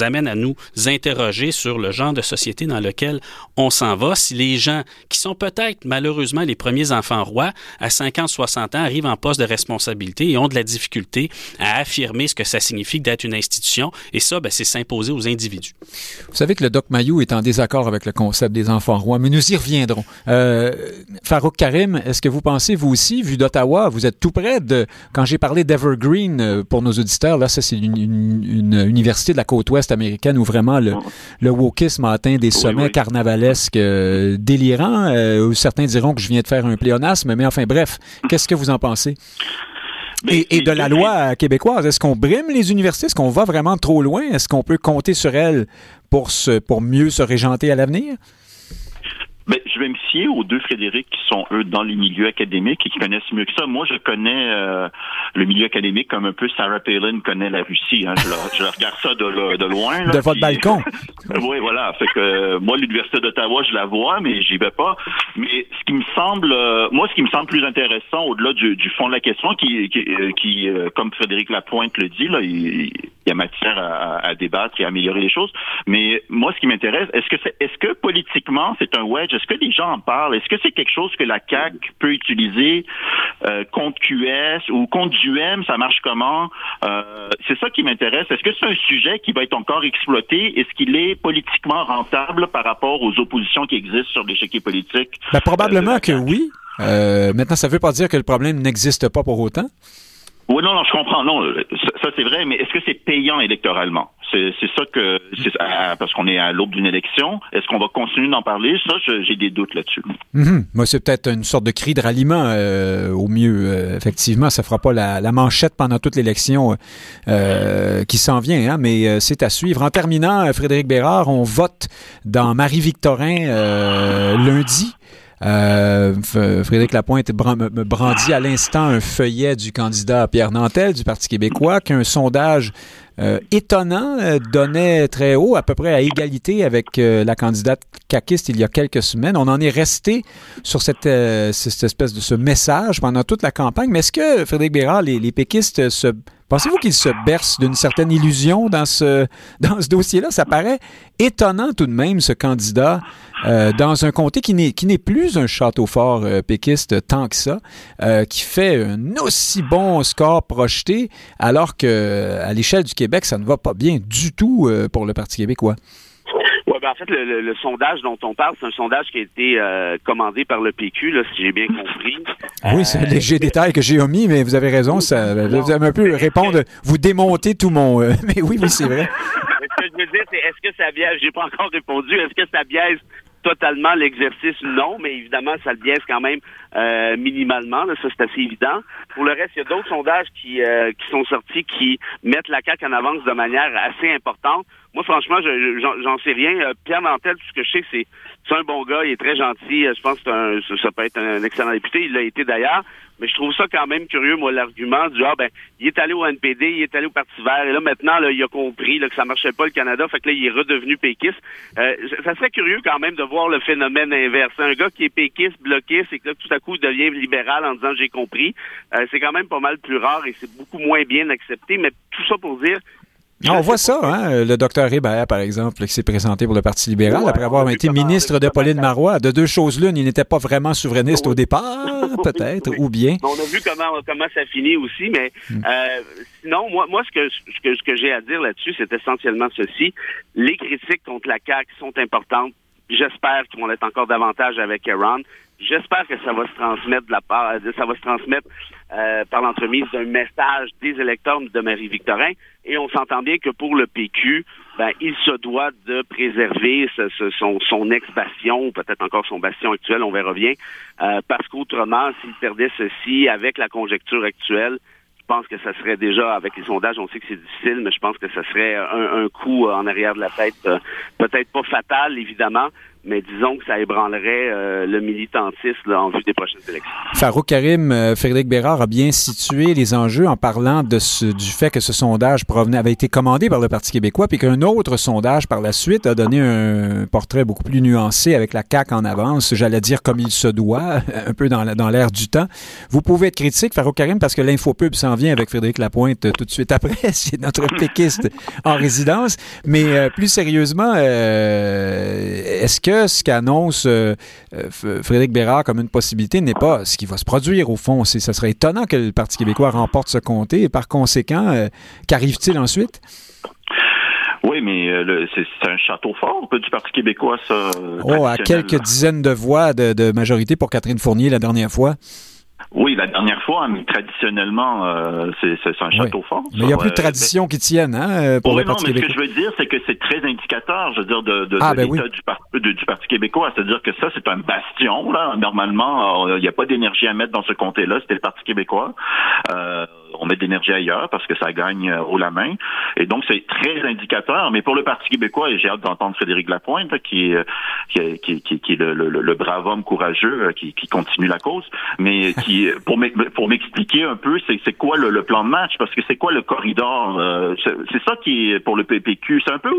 amène à nous interroger sur le genre de société dans lequel on s'en va. Si les gens qui sont peut-être malheureusement les premiers enfants rois à 50, 60 ans arrivent en poste de responsabilité et ont de la difficulté à affirmer ce que ça signifie d'être une institution, et ça, ben, c'est s'imposer aux individus. Vous savez que le Doc Mayou est en désaccord avec le concept des enfants rois, mais nous y reviendrons. Euh, Farouk Karim, est-ce que vous pensez, vous aussi, vu d'Ottawa, vous êtes tout près de, quand j'ai parlé d'Evergreen euh, pour nos auditeurs, Là, ça, c'est une, université de la côte ouest américaine où vraiment le, le wokisme a atteint des sommets carnavalesques euh, délirants. Euh, où certains diront que je viens de faire un pléonasme, mais enfin, bref, qu'est-ce que vous en pensez? Et, de la loi québécoise, est-ce qu'on brime les universités? Est-ce qu'on va vraiment trop loin? Est-ce qu'on peut compter sur elles pour, se, pour mieux se régenter à l'avenir? Ben, je vais me fier aux deux Frédéric qui sont, eux, dans les milieux académiques et qui connaissent mieux que ça. Moi, je connais euh, le milieu académique comme un peu Sarah Palin connaît la Russie. Hein. Je, regarde ça de, de loin. de votre balcon. oui, voilà. Fait que euh, moi, l'Université d'Ottawa, je la vois, mais j'y vais pas. Mais ce qui me semble, euh, moi, ce qui me semble plus intéressant, au-delà du, du, fond de la question, qui, qui, qui comme Frédéric Lapointe le dit, là, il, y a matière à, à, débattre et à améliorer les choses. Mais moi, ce qui m'intéresse, est-ce que c'est, est-ce que politiquement, c'est un wedge est-ce que les gens en parlent? Est-ce que c'est quelque chose que la CAQ peut utiliser euh, contre QS ou contre UM? Ça marche comment? Euh, c'est ça qui m'intéresse. Est-ce que c'est un sujet qui va être encore exploité? Est-ce qu'il est politiquement rentable par rapport aux oppositions qui existent sur l'échiquier politique? Ben, probablement euh, que oui. maintenant, ça ne veut pas dire que le problème n'existe pas pour autant? Oui, non, non, je comprends. Non, ça, c'est vrai, mais est-ce que c'est payant électoralement? C'est ça que parce qu'on est à l'aube d'une élection. Est-ce qu'on va continuer d'en parler? Ça, j'ai des doutes là-dessus. Mm-hmm. Moi, c'est peut-être une sorte de cri de ralliement euh, au mieux. Euh, effectivement, ça fera pas la, manchette pendant toute l'élection euh, qui s'en vient, hein, mais c'est à suivre. En terminant, Frédéric Bérard, on vote dans Marie-Victorin lundi. Frédéric Lapointe brandit à l'instant un feuillet du candidat Pierre Nantel du Parti québécois qu'un sondage euh, étonnant euh, donnait très haut, à peu près à égalité avec la candidate caquiste il y a quelques semaines. On en est resté sur cette, cette espèce de ce message pendant toute la campagne. Mais est-ce que, Frédéric Bérard, les, péquistes se Pensez-vous qu'il se berce d'une certaine illusion dans ce, dans ce dossier-là? Ça paraît étonnant tout de même, ce candidat, euh, dans un comté qui n'est, qui n'est plus un château fort euh, péquiste tant que ça, euh, qui fait un aussi bon score projeté, alors que à l'échelle du Québec, ça ne va pas bien du tout pour le Parti québécois. ben, en fait, le, sondage dont on parle, c'est un sondage qui a été euh, commandé par le PQ, là, si j'ai bien compris. Oui, c'est un léger détail que j'ai omis, mais vous avez raison. Ça, vous avez un peu répondre, vous démontez tout mon. mais oui, oui, c'est vrai. ce que je veux dire, c'est est-ce que ça biaise, j'ai pas encore répondu, est-ce que ça biaise totalement l'exercice, non, mais évidemment, ça le biaise quand même euh, minimalement, là, ça c'est assez évident. Pour le reste, il y a d'autres sondages qui, euh, qui sont sortis qui mettent la CAQ en avance de manière assez importante. Moi, franchement, j'en sais rien. Euh, Pierre Nantel, tout ce que je sais, c'est c'est un bon gars, il est très gentil. Je pense que un, ça peut être un excellent député. Il l'a été d'ailleurs. Mais je trouve ça quand même curieux, moi, l'argument du ah ben, il est allé au NPD, il est allé au Parti vert, et là maintenant, là, il a compris là, que ça marchait pas le Canada, fait que là, il est redevenu péquiste. Euh, ça serait curieux quand même de voir le phénomène inverse. Un gars qui est péquiste, bloquiste, et que là, tout à coup, il devient libéral en disant j'ai compris. Euh, c'est quand même pas mal plus rare et c'est beaucoup moins bien accepté. Mais tout ça pour dire on voit ça, hein? le docteur Hébert, par exemple, qui s'est présenté pour le Parti libéral après avoir été ministre de Pauline Marois. De deux choses l'une, il n'était pas vraiment souverainiste au départ, peut-être, ou bien. On a vu comment, comment ça finit aussi, mais euh, sinon, moi, moi ce que, ce que, ce que j'ai à dire là-dessus, c'est essentiellement ceci. Les critiques contre la CAQ sont importantes. J'espère qu'ils vont être encore davantage avec Iran. J'espère que ça va se transmettre de la part, ça va se transmettre euh, par l'entremise d'un message des électeurs de Marie-Victorin. Et on s'entend bien que pour le PQ, ben, il se doit de préserver son, son ex-bastion, peut-être encore son bastion actuel, on verra bien, euh, parce qu'autrement, s'il perdait ceci avec la conjecture actuelle, je pense que ça serait déjà, avec les sondages, on sait que c'est difficile, mais je pense que ça serait un, un coup en arrière de la tête, euh, peut-être pas fatal, évidemment, mais disons que ça ébranlerait euh, le militantisme en vue des prochaines élections. Farouk Karim, euh, Frédéric Bérard a bien situé les enjeux en parlant du fait que ce sondage avait été commandé par le Parti québécois, puis qu'un autre sondage par la suite a donné un portrait beaucoup plus nuancé avec la CAQ en avance, j'allais dire comme il se doit, un peu dans, l'air du temps. Vous pouvez être critique, Farouk Karim, parce que l'infopub s'en vient avec Frédéric Lapointe tout de suite après, c'est notre péquiste en résidence, mais euh, plus sérieusement, est-ce que que ce qu'annonce euh, euh, Frédéric Bérard comme une possibilité n'est pas ce qui va se produire au fond? Ça serait étonnant que le Parti québécois remporte ce comté et par conséquent, euh, qu'arrive-t-il ensuite? Oui, mais c'est un château fort du Parti québécois, ça. Oh, à quelques dizaines de voix de majorité pour Catherine Fournier la dernière fois. Oui, la dernière fois, mais traditionnellement, euh, c'est un château fort. Mais il n'y a plus de tradition qui tienne, hein, pour oui, le Parti non, mais Ce que je veux dire, c'est que c'est très indicateur, je veux dire, de, de, ah, de ben l'état du, du, Parti québécois. C'est-à-dire que ça, c'est un bastion, là. Normalement, il n'y a pas d'énergie à mettre dans ce comté-là. C'était le Parti québécois. Euh, on met de l'énergie ailleurs parce que ça gagne euh, haut la main. Et donc, c'est très indicateur. Mais pour le Parti québécois, et j'ai hâte d'entendre Frédéric Lapointe, qui, est, qui, qui, qui, est le, le, brave homme courageux qui, qui continue la cause, mais qui, pour m'expliquer un peu, c'est quoi le, plan de match, parce que c'est quoi le corridor. Euh, c'est ça qui est pour le PPQ. C'est un peu,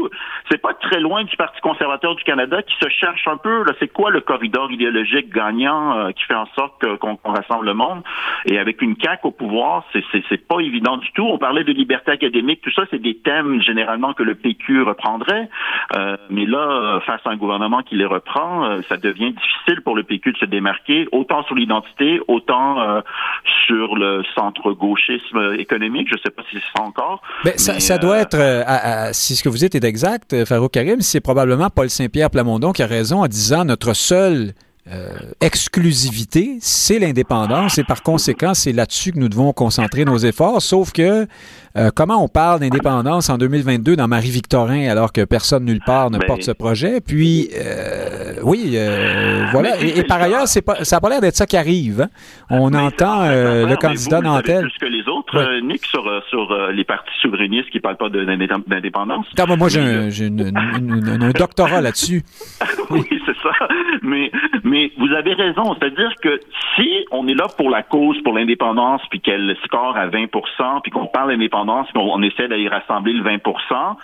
c'est pas très loin du Parti conservateur du Canada qui se cherche un peu. C'est quoi le corridor idéologique gagnant euh, qui fait en sorte qu'on rassemble le monde? Et avec une CAQ au pouvoir, c'est c'est pas évident du tout. On parlait de liberté académique, tout ça, c'est des thèmes généralement que le PQ reprendrait. Euh, mais là, face à un gouvernement qui les reprend, euh, ça devient difficile pour le PQ de se démarquer, autant sur l'identité, autant euh, sur le centre-gauchisme économique. Je sais pas si c'est ça encore. Ben, mais, ça, ça, doit être, si ce que vous dites est exact, Farouk Karim, c'est probablement Paul Saint-Pierre Plamondon qui a raison en disant notre seul euh, exclusivité, c'est l'indépendance et par conséquent, c'est là-dessus que nous devons concentrer nos efforts. Sauf que euh, comment on parle d'indépendance en 2022 dans Marie-Victorin alors que personne nulle part ne ben, porte ce projet? Puis, euh, oui, voilà. Et, par ailleurs, c'est pas, ça n'a pas l'air d'être ça qui arrive. Hein. On entend le candidat Nantel. Plus que les autres, Nick, sur, sur les partis souverainistes qui ne parlent pas d'indépendance. moi, j'ai un, doctorat là-dessus. oui, c'est ça. Mais, mais vous avez raison. C'est-à-dire que si on est là pour la cause, pour l'indépendance, puis qu'elle score à 20% puis qu'on parle d'indépendance, puis on, essaie d'aller rassembler le 20%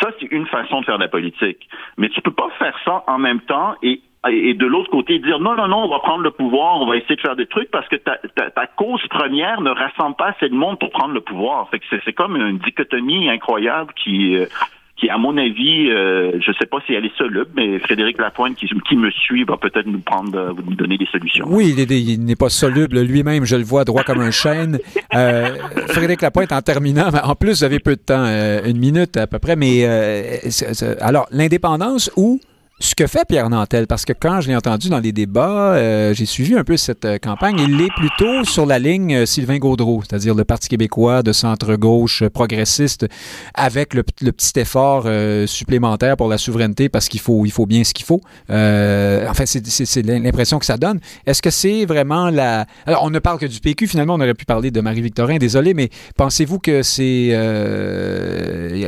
ça, c'est une façon de faire de la politique. Mais tu peux pas faire ça en même temps et et de l'autre côté dire non, non, non, on va prendre le pouvoir, on va essayer de faire des trucs parce que ta, ta, cause première ne rassemble pas assez de monde pour prendre le pouvoir. Fait que c'est comme une dichotomie incroyable qui, euh, qui, à mon avis, euh, je ne sais pas si elle est soluble, mais Frédéric Lapointe, qui, me suit, va peut-être nous prendre, nous donner des solutions. Oui, il n'est pas soluble lui-même, je le vois droit comme un chêne. Euh, Frédéric Lapointe, en terminant, en plus, vous avez peu de temps, une minute à peu près, mais alors, l'indépendance ou ce que fait Pierre Nantel, parce que quand je l'ai entendu dans les débats, euh, j'ai suivi un peu cette euh, campagne, il est plutôt sur la ligne euh, Sylvain Gaudreau, c'est-à-dire le Parti québécois de centre-gauche progressiste, avec le, petit effort supplémentaire pour la souveraineté, parce qu'il faut, il faut bien ce qu'il faut. enfin, c'est l'impression que ça donne. Est-ce que c'est vraiment la... Alors, on ne parle que du PQ, finalement, on aurait pu parler de Marie-Victorin, désolé, mais pensez-vous que c'est,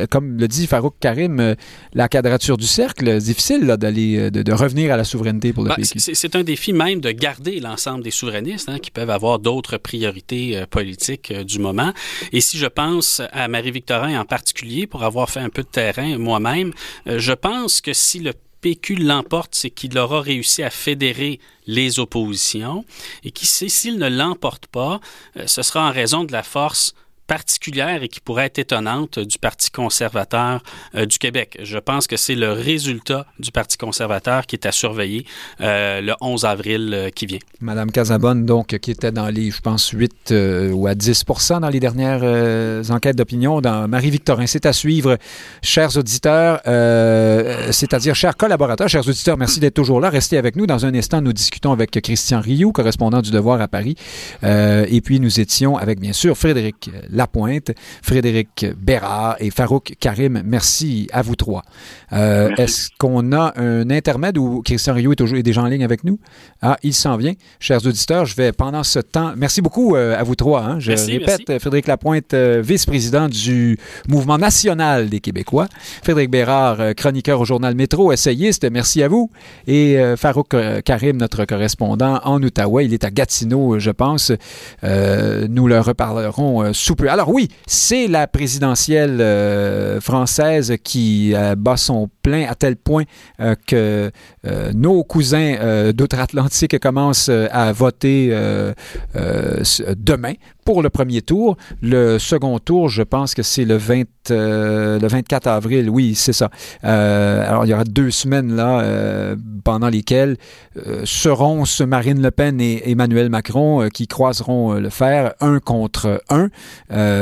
comme le dit Farouk Karim, la quadrature du cercle, difficile là, euh, de, revenir à la souveraineté pour le ben, PQ. C'est un défi même de garder l'ensemble des souverainistes hein, qui peuvent avoir d'autres priorités euh, politiques euh, du moment. Et si je pense à Marie-Victorin en particulier, pour avoir fait un peu de terrain moi-même, je pense que si le PQ l'emporte, c'est qu'il aura réussi à fédérer les oppositions et qui s'il ne l'emporte pas, ce sera en raison de la force particulière et qui pourrait être étonnante du Parti conservateur euh, du Québec. Je pense que c'est le résultat du Parti conservateur qui est à surveiller euh, le 11 avril euh, qui vient. Madame Casabonne, donc, qui était dans les, je pense, 8 ou à 10% dans les dernières enquêtes d'opinion dans Marie-Victorin. C'est à suivre, chers auditeurs, c'est-à-dire chers collaborateurs, chers auditeurs, merci d'être toujours là. Restez avec nous. Dans un instant, nous discutons avec Christian Rioux, correspondant du Devoir à Paris. et puis, nous étions avec, bien sûr, Frédéric Lapointe, Frédéric Bérard et Farouk Karim. Merci à vous trois. Euh, est-ce qu'on a un intermède où Christian Rio est, toujours, déjà en ligne avec nous? Ah, il s'en vient. Chers auditeurs, je vais pendant ce temps... Merci beaucoup euh, à vous trois. Hein. Je répète, Frédéric Lapointe, euh, vice-président du Mouvement national des Québécois. Frédéric Bérard, chroniqueur au journal Métro, essayiste. Merci à vous. Et Farouk Karim, notre correspondant en Outaouais. Il est à Gatineau, je pense. nous le reparlerons sous peu alors oui, c'est la présidentielle euh, française qui euh, bat son plein à tel point euh, que nos cousins d'outre-Atlantique commencent à voter demain pour le premier tour. Le second tour, je pense que c'est le, 20, euh, le 24 avril. Oui, c'est ça. Euh, alors, il y aura deux semaines là euh, pendant lesquelles seront ce Marine Le Pen et Emmanuel Macron qui croiseront le fer un contre un.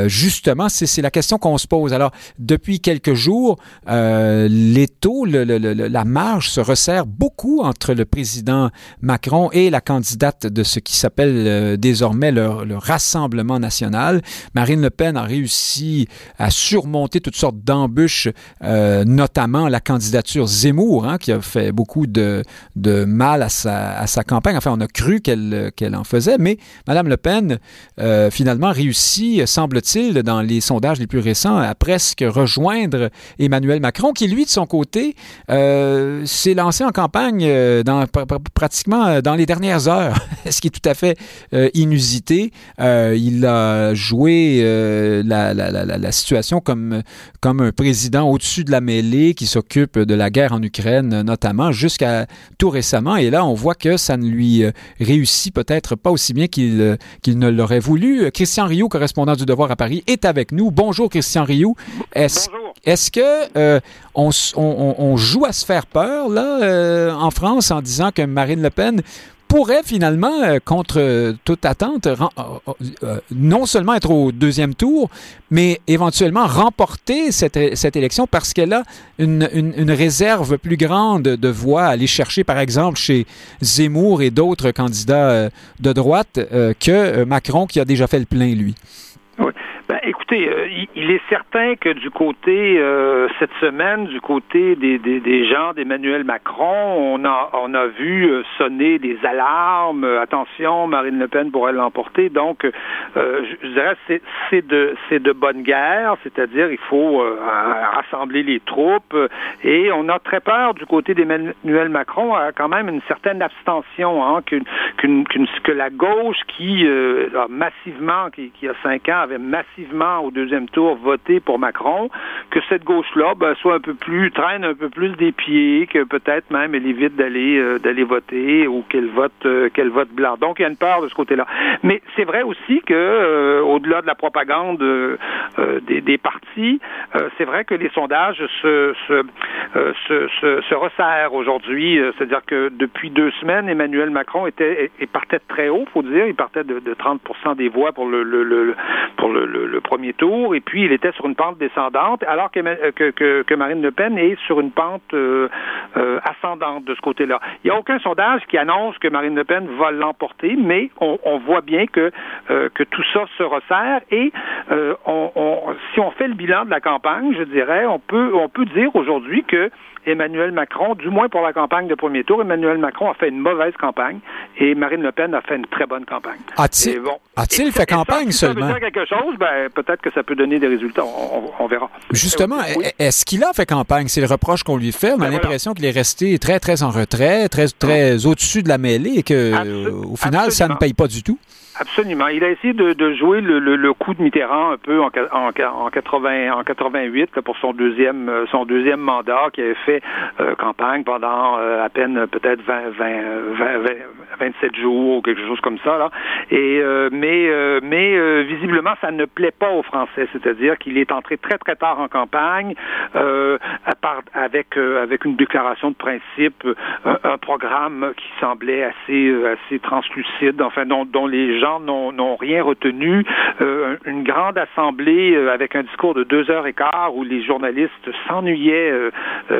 justement, c'est la question qu'on se pose. Alors, depuis quelques jours, les taux, la marge se resserre beaucoup entre le président Macron et la candidate de ce qui s'appelle désormais le Rassemblement national. Marine Le Pen a réussi à surmonter toutes sortes d'embûches, euh, notamment la candidature Zemmour, hein, qui a fait beaucoup de, de mal à sa, à sa, campagne. Enfin, on a cru qu'elle en faisait, mais Madame Le Pen, euh, finalement, réussit, semble-t-il, dans les sondages les plus récents, à presque rejoindre Emmanuel Macron, qui, lui, de son côté, euh, s'est lancé en campagne dans, pratiquement dans les dernières heures, ce qui est tout à fait inusité. Il a joué euh, la, la, la, la, situation comme, comme un président au-dessus de la mêlée qui s'occupe de la guerre en Ukraine, notamment, jusqu'à tout récemment. Et là, on voit que ça ne lui euh, réussit peut-être pas aussi bien qu'il euh, qu'il ne l'aurait voulu. Christian Rioux, correspondant du Devoir à Paris, est avec nous. Bonjour, Christian Rioux. Est-ce est que on, on, on, joue à se faire peur là en France en disant que Marine Le Pen pourrait finalement, euh, contre euh, toute attente, euh, non seulement être au deuxième tour, mais éventuellement remporter cette, cette élection parce qu'elle a une, une, réserve plus grande de voix à aller chercher, par exemple, chez Zemmour et d'autres candidats de droite que Macron qui a déjà fait le plein, lui. Oui. Ben, écoutez, euh, il est certain que du côté euh, cette semaine, du côté des, des, des gens d'Emmanuel Macron, on a on a vu euh, sonner des alarmes. attention, Marine Le Pen pourrait l'emporter. Donc, je dirais c'est c'est de c'est de bonne guerre, c'est-à-dire il faut rassembler les troupes et on a très peur du côté d'Emmanuel Macron à quand même une certaine abstention, hein, qu'une que la gauche qui a massivement qui, qui a cinq ans avait massivement au deuxième tour voter pour Macron, que cette gauche-là ben, soit un peu plus, traîne un peu plus des pieds, que peut-être même elle évite d'aller euh, d'aller voter ou qu'elle vote euh, qu'elle vote blanc. Donc il y a une peur de ce côté-là. Mais c'est vrai aussi que euh, au-delà de la propagande des, partis, c'est vrai que les sondages se se, se, se, se resserrent aujourd'hui. C'est-à-dire que depuis deux semaines, Emmanuel Macron était et partait très haut, faut dire, il partait de, de 30% des voix pour le, pour le, premier tour, et puis il était sur une pente descendante, alors que, que, Marine Le Pen est sur une pente euh, euh, ascendante de ce côté-là. Il n'y a aucun sondage qui annonce que Marine Le Pen va l'emporter, mais on, voit bien euh, que tout ça se resserre, et on, on, si on fait le bilan de la campagne, je dirais, on peut, on peut dire aujourd'hui que Emmanuel Macron, du moins pour la campagne de premier tour, Emmanuel Macron a fait une mauvaise campagne et Marine Le Pen a fait une très bonne campagne. A-t-il bon, fait campagne si seulement? Ça veut dire quelque chose, ben, peut-être que ça peut donner des résultats. On, verra. Justement, est-ce qu'il a fait campagne? C'est le reproche qu'on lui fait. On a ben l'impression qu'il est resté très, très en retrait, très, très au-dessus de la mêlée et que, au final, ça ne paye pas du tout. Absolument. Il a essayé de, de jouer le, le, le, coup de Mitterrand un peu en, en, en, 80, en 88 pour son deuxième euh, son deuxième mandat qui avait fait euh, campagne pendant euh, à peine peut-être 20, 20, 20, 27 jours ou quelque chose comme ça là. Et mais mais visiblement ça ne plaît pas aux Français, c'est-à-dire qu'il est entré très très tard en campagne à part, avec avec une déclaration de principe, un, un, programme qui semblait assez assez translucide, enfin dont, dont les gens n'ont rien retenu. Euh, une grande assemblée euh, avec un discours de deux heures et quart où les journalistes s'ennuyaient euh,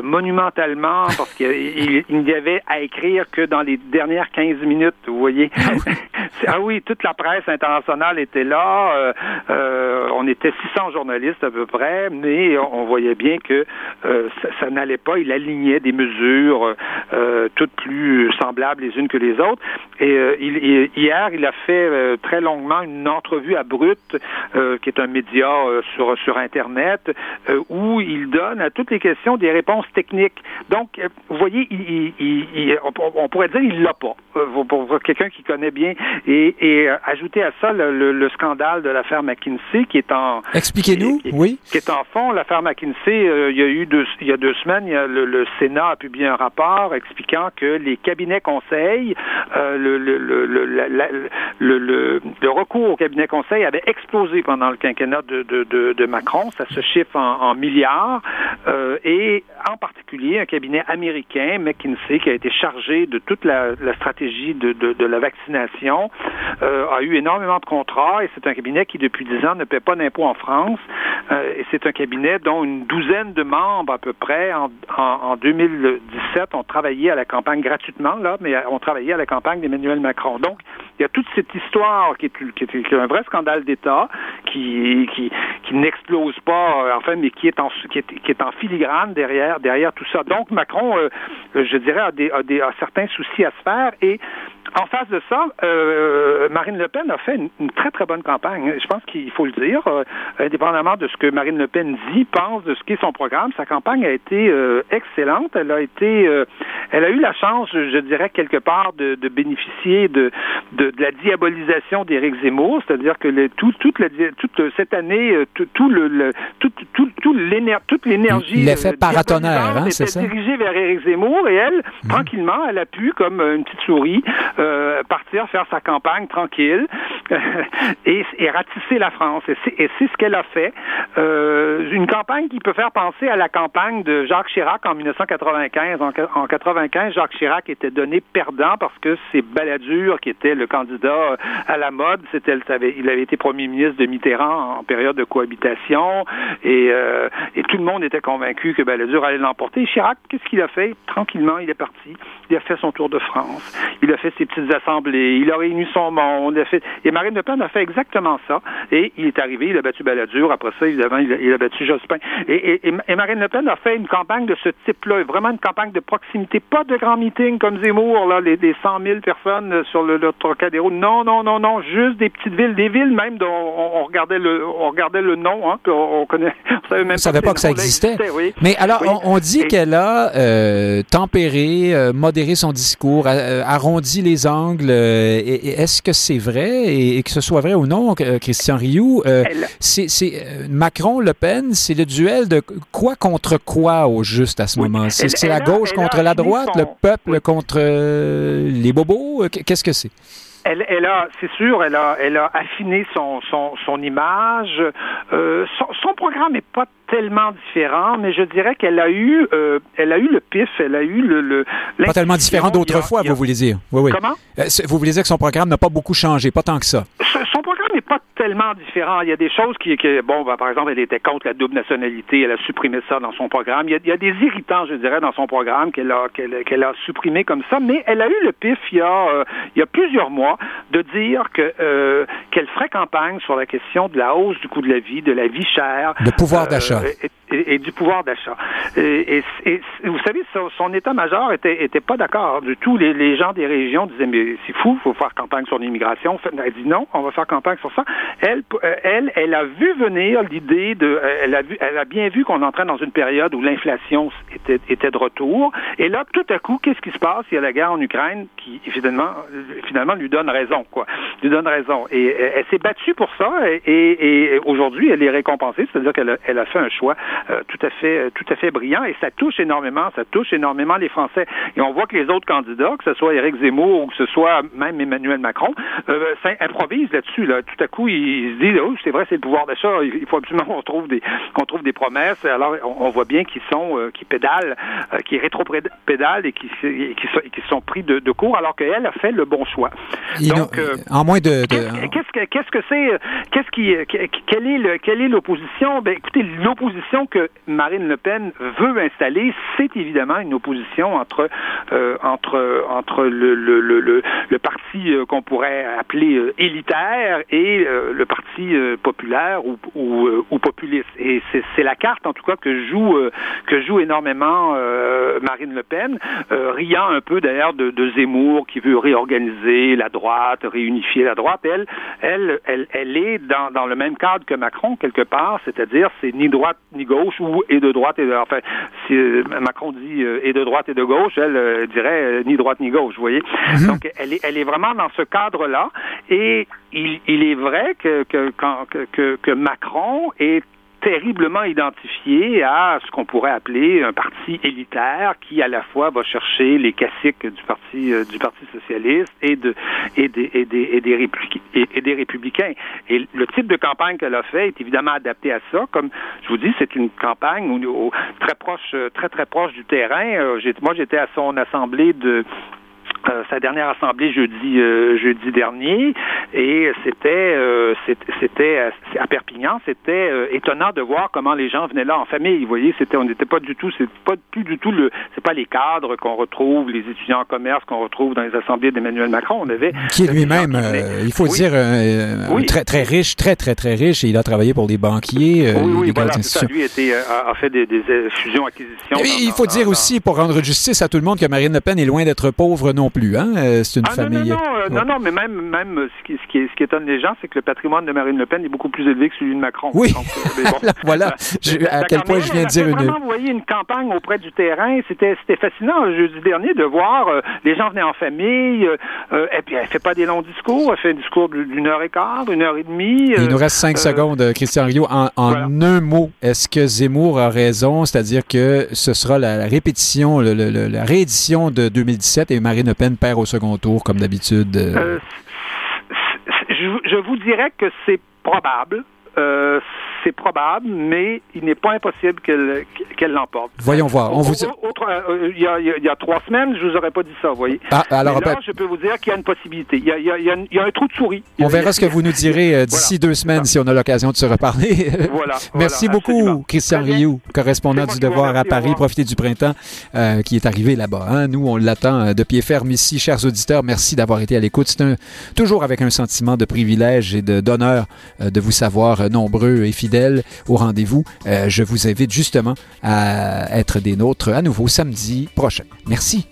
monumentalement parce qu'il n'y avait à écrire que dans les dernières 15 minutes, vous voyez. ah oui, toute la presse internationale était là. on était 600 journalistes à peu près, mais on voyait bien que ça, n'allait pas. Il alignait des mesures toutes plus semblables les unes que les autres. Et il, hier, il a fait euh, très longuement une entrevue à Brut, euh, qui est un média euh, sur, sur Internet, où il donne à toutes les questions des réponses techniques. Donc, vous voyez, il, on, pourrait dire il l'a pas, pour, quelqu'un qui connaît bien. Et, et ajouter à ça le, scandale de l'affaire McKinsey, qui est en... Expliquez-nous, oui. Qui est en fond, l'affaire McKinsey, il y a eu deux, il y a deux semaines, il y a le, Sénat a publié un rapport expliquant que les cabinets conseils, le, le, le, recours au cabinet conseil avait explosé pendant le quinquennat de, Macron. Ça se chiffre en, milliards. Euh, et en particulier, un cabinet américain, McKinsey, qui a été chargé de toute la, stratégie de, la vaccination, euh, a eu énormément de contrats. Et c'est un cabinet qui, depuis dix ans, ne paie pas d'impôts en France. Euh, et c'est un cabinet dont une douzaine de membres, à peu près, en, en, 2017, ont travaillé à la campagne gratuitement, là, mais ont travaillé à la campagne d'Emmanuel Macron. Donc, y a toute cette histoire qui est, un vrai scandale d'État, qui, qui, n'explose pas, euh, enfin, mais qui est en, qui est, en filigrane derrière, derrière tout ça. Donc, Macron, euh, je dirais, a, des, a, des, a certains soucis à se faire et en face de ça, euh, Marine Le Pen a fait une, très, très bonne campagne. Je pense qu'il faut le dire. Euh, indépendamment de ce que Marine Le Pen dit, pense, de ce qu'est son programme, sa campagne a été euh, excellente. Elle a été, elle a eu la chance, je, dirais, quelque part, de, bénéficier de, la diabolisation d'Éric Zemmour, c'est-à-dire que le, tout, toute, la, toute cette année, tout, tout le, tout, tout, tout toute l'énergie l'effet paratonnerre, hein, c'est ça? dirigée vers Éric Zemmour et elle, mmh. tranquillement, elle a pu, comme une petite souris, euh, partir faire sa campagne tranquille et, et, ratisser la France. Et c'est ce qu'elle a fait. Euh, une campagne qui peut faire penser à la campagne de Jacques Chirac en 1995. En, en 95, Jacques Chirac était donné perdant parce que c'est Balladur qui était le candidat à la mode. C'était, il avait été premier ministre de Mitterrand en période de cohabitation et, euh, tout le monde était convaincu que Balladur allait l'emporter. Chirac, qu'est-ce qu'il a fait? Tranquillement, il est parti. Il a fait son tour de France. Il a fait ses petites assemblées, il a réuni son monde, et Marine Le Pen a fait exactement ça, et il est arrivé, il a battu Balladur, après ça, évidemment, il a, battu Jospin. Et, Marine Le Pen a fait une campagne de ce type-là, vraiment une campagne de proximité, pas de grands meetings comme Zemmour, là, les, des 100 000 personnes sur le, le Trocadéro, non, non, non, non, juste des petites villes, des villes même dont on, regardait le on regardait le nom, hein, on, connaît, on savait même savait pas, que ça existait. Mais alors, on, dit qu'elle a euh, tempéré, euh, modéré son discours, euh, arrondi les les angles. Est-ce que c'est vrai et, que ce soit vrai ou non, Christian Rioux, c'est Macron-Le Pen, c'est le duel de quoi contre quoi au juste à ce moment? C'est la gauche contre la droite, le peuple contre les bobos? Qu'est-ce que c'est? Elle, elle a, c'est sûr, elle a, elle a affiné son, son, son image. Euh, son, son, programme n'est pas tellement différent, mais je dirais qu'elle a eu, euh, elle a eu le pif, elle a eu le, le pas tellement différent d'autrefois, vous voulez dire. Oui, oui. Comment? Euh, Vous voulez dire que son programme n'a pas beaucoup changé, pas tant que ça? Son pas tellement différent. Il y a des choses qui, qui bon, ben, par exemple, elle était contre la double nationalité, elle a supprimé ça dans son programme. Il y a, il y a des irritants, je dirais, dans son programme qu'elle a, qu'elle, a supprimé comme ça, mais elle a eu le pif il y a, euh, il y a plusieurs mois de dire que euh, qu'elle ferait campagne sur la question de la hausse du coût de la vie, de la vie chère, le pouvoir d'achat. Et, et, du pouvoir d'achat. Et, vous savez, son, état-major était, était pas d'accord du tout. Les, gens des régions disaient mais c'est fou, faut faire campagne sur l'immigration. Elle dit non, on va faire campagne sur ça. Elle, euh, elle, elle a vu venir l'idée de, euh, elle a vu, elle a bien vu qu'on entrait dans une période où l'inflation était, était de retour. Et là, tout à coup, qu'est-ce qui se passe? Il y a la guerre en Ukraine qui finalement, finalement lui donne raison, quoi. Lui donne raison. Et elle, s'est battue pour ça. Et, et aujourd'hui, elle est récompensée, c'est-à-dire qu'elle a, elle a fait un choix tout à fait, euh, tout à fait brillant et ça touche énormément, ça touche énormément les Français. Et on voit que les autres candidats, que ce soit Éric Zemmour ou que ce soit même Emmanuel Macron, euh, improvisent là-dessus. Là. Tout à coup, ils se disent, oh, c'est vrai, c'est le pouvoir d'achat. Il faut absolument qu'on trouve des, qu'on trouve des promesses. Alors, on, voit bien qu'ils sont, euh, qui pédalent, euh, qui rétro-pédalent et qui, qui, qui, sont pris de, de court, alors qu'elle a fait le bon choix. Donc, en moins de, qu'est-ce que, qu'est-ce que c'est, qu'est-ce qui, quelle est le, quelle est l'opposition? Ben, écoutez, l'opposition que Marine Le Pen veut installer, c'est évidemment une opposition entre euh, entre entre le parti euh, qu'on pourrait appeler euh, élitaire et le parti populaire ou, populiste. Et c'est la carte en tout cas que joue que joue énormément Marine Le Pen, riant un peu d'ailleurs de, de, Zemmour qui veut réorganiser la droite, réunifier la droite. Elle elle elle, elle est dans, dans le même cadre que Macron quelque part, c'est-à-dire c'est ni droite ni gauche ou et de droite et de enfin si euh, Macron dit euh, et de droite et de gauche, elle euh, dirait ni droite ni gauche, vous voyez. Mhm. Donc elle est elle est vraiment dans ce cadre-là et il, il est vrai que que, que, que Macron est terriblement identifié à ce qu'on pourrait appeler un parti élitaire qui à la fois va chercher les classiques du parti euh, du parti socialiste et de et des et des et des, et, des républicains. Et le type de campagne qu'elle a fait est évidemment adapté à ça. Comme je vous dis c'est une campagne très proche très très proche du terrain. Euh, moi j'étais à son assemblée de euh, sa dernière assemblée jeudi euh, jeudi dernier. Et c'était euh, c'était à Perpignan c'était étonnant de voir comment les gens venaient là en famille. Vous voyez c'était on n'était pas du tout c'est pas plus du tout le c'est pas les cadres qu'on retrouve les étudiants en commerce qu'on retrouve dans les assemblées d'Emmanuel Macron. On avait qui est lui-même il faut dire très très riche très très très riche et il a travaillé pour des banquiers oui oui voilà, ça, lui était, a, fait des, des fusions acquisitions il faut dire aussi pour rendre justice à tout le monde que Marine Le Pen est loin d'être pauvre non plus. Hein? Euh, c'est une ah, famille. Non, non, non, non, mais même, même ce, qui, ce, qui, ce qui étonne les gens, c'est que le patrimoine de Marine Le Pen est beaucoup plus élevé que celui de Macron. Oui. Euh, voilà. à quel point je viens de dire une. vraiment envoyé une campagne auprès du terrain. C'était fascinant jeudi dernier de voir euh, les gens venaient en famille. et puis elle fait pas des longs discours. Elle fait un discours d'une heure et quart, une heure et demie. Il nous reste cinq secondes, Christian Rio. En, un mot, est-ce que Zemmour a raison, c'est-à-dire que ce sera la, répétition, la réédition de 2017 et Marine Le Peine perd au second tour, comme d'habitude? Euh, je, vous dirais que c'est probable. Euh, c'est probable, mais il n'est pas impossible qu'elle qu'elle l'emporte. Voyons voir. On vous... Euh, il, y a, il, y a, trois semaines, je vous aurais pas dit ça, vous voyez. Ah, alors, là, je peux vous dire qu'il y a une possibilité. Il y a, il y a, il y a un trou de souris. On verra ce que vous nous direz euh, d'ici deux semaines si on a l'occasion de se reparler. Voilà. Merci beaucoup, Christian Rioux, correspondant du Devoir à Paris. Profitez du printemps euh, qui est arrivé là-bas. Hein. Nous, on l'attend de pied ferme ici. Chers auditeurs, merci d'avoir été à l'écoute. C'est toujours avec un sentiment de privilège et d'honneur de vous savoir nombreux et fidèles au rendez vous euh, je vous invite justement à être des nôtres à nouveau samedi prochain. Merci.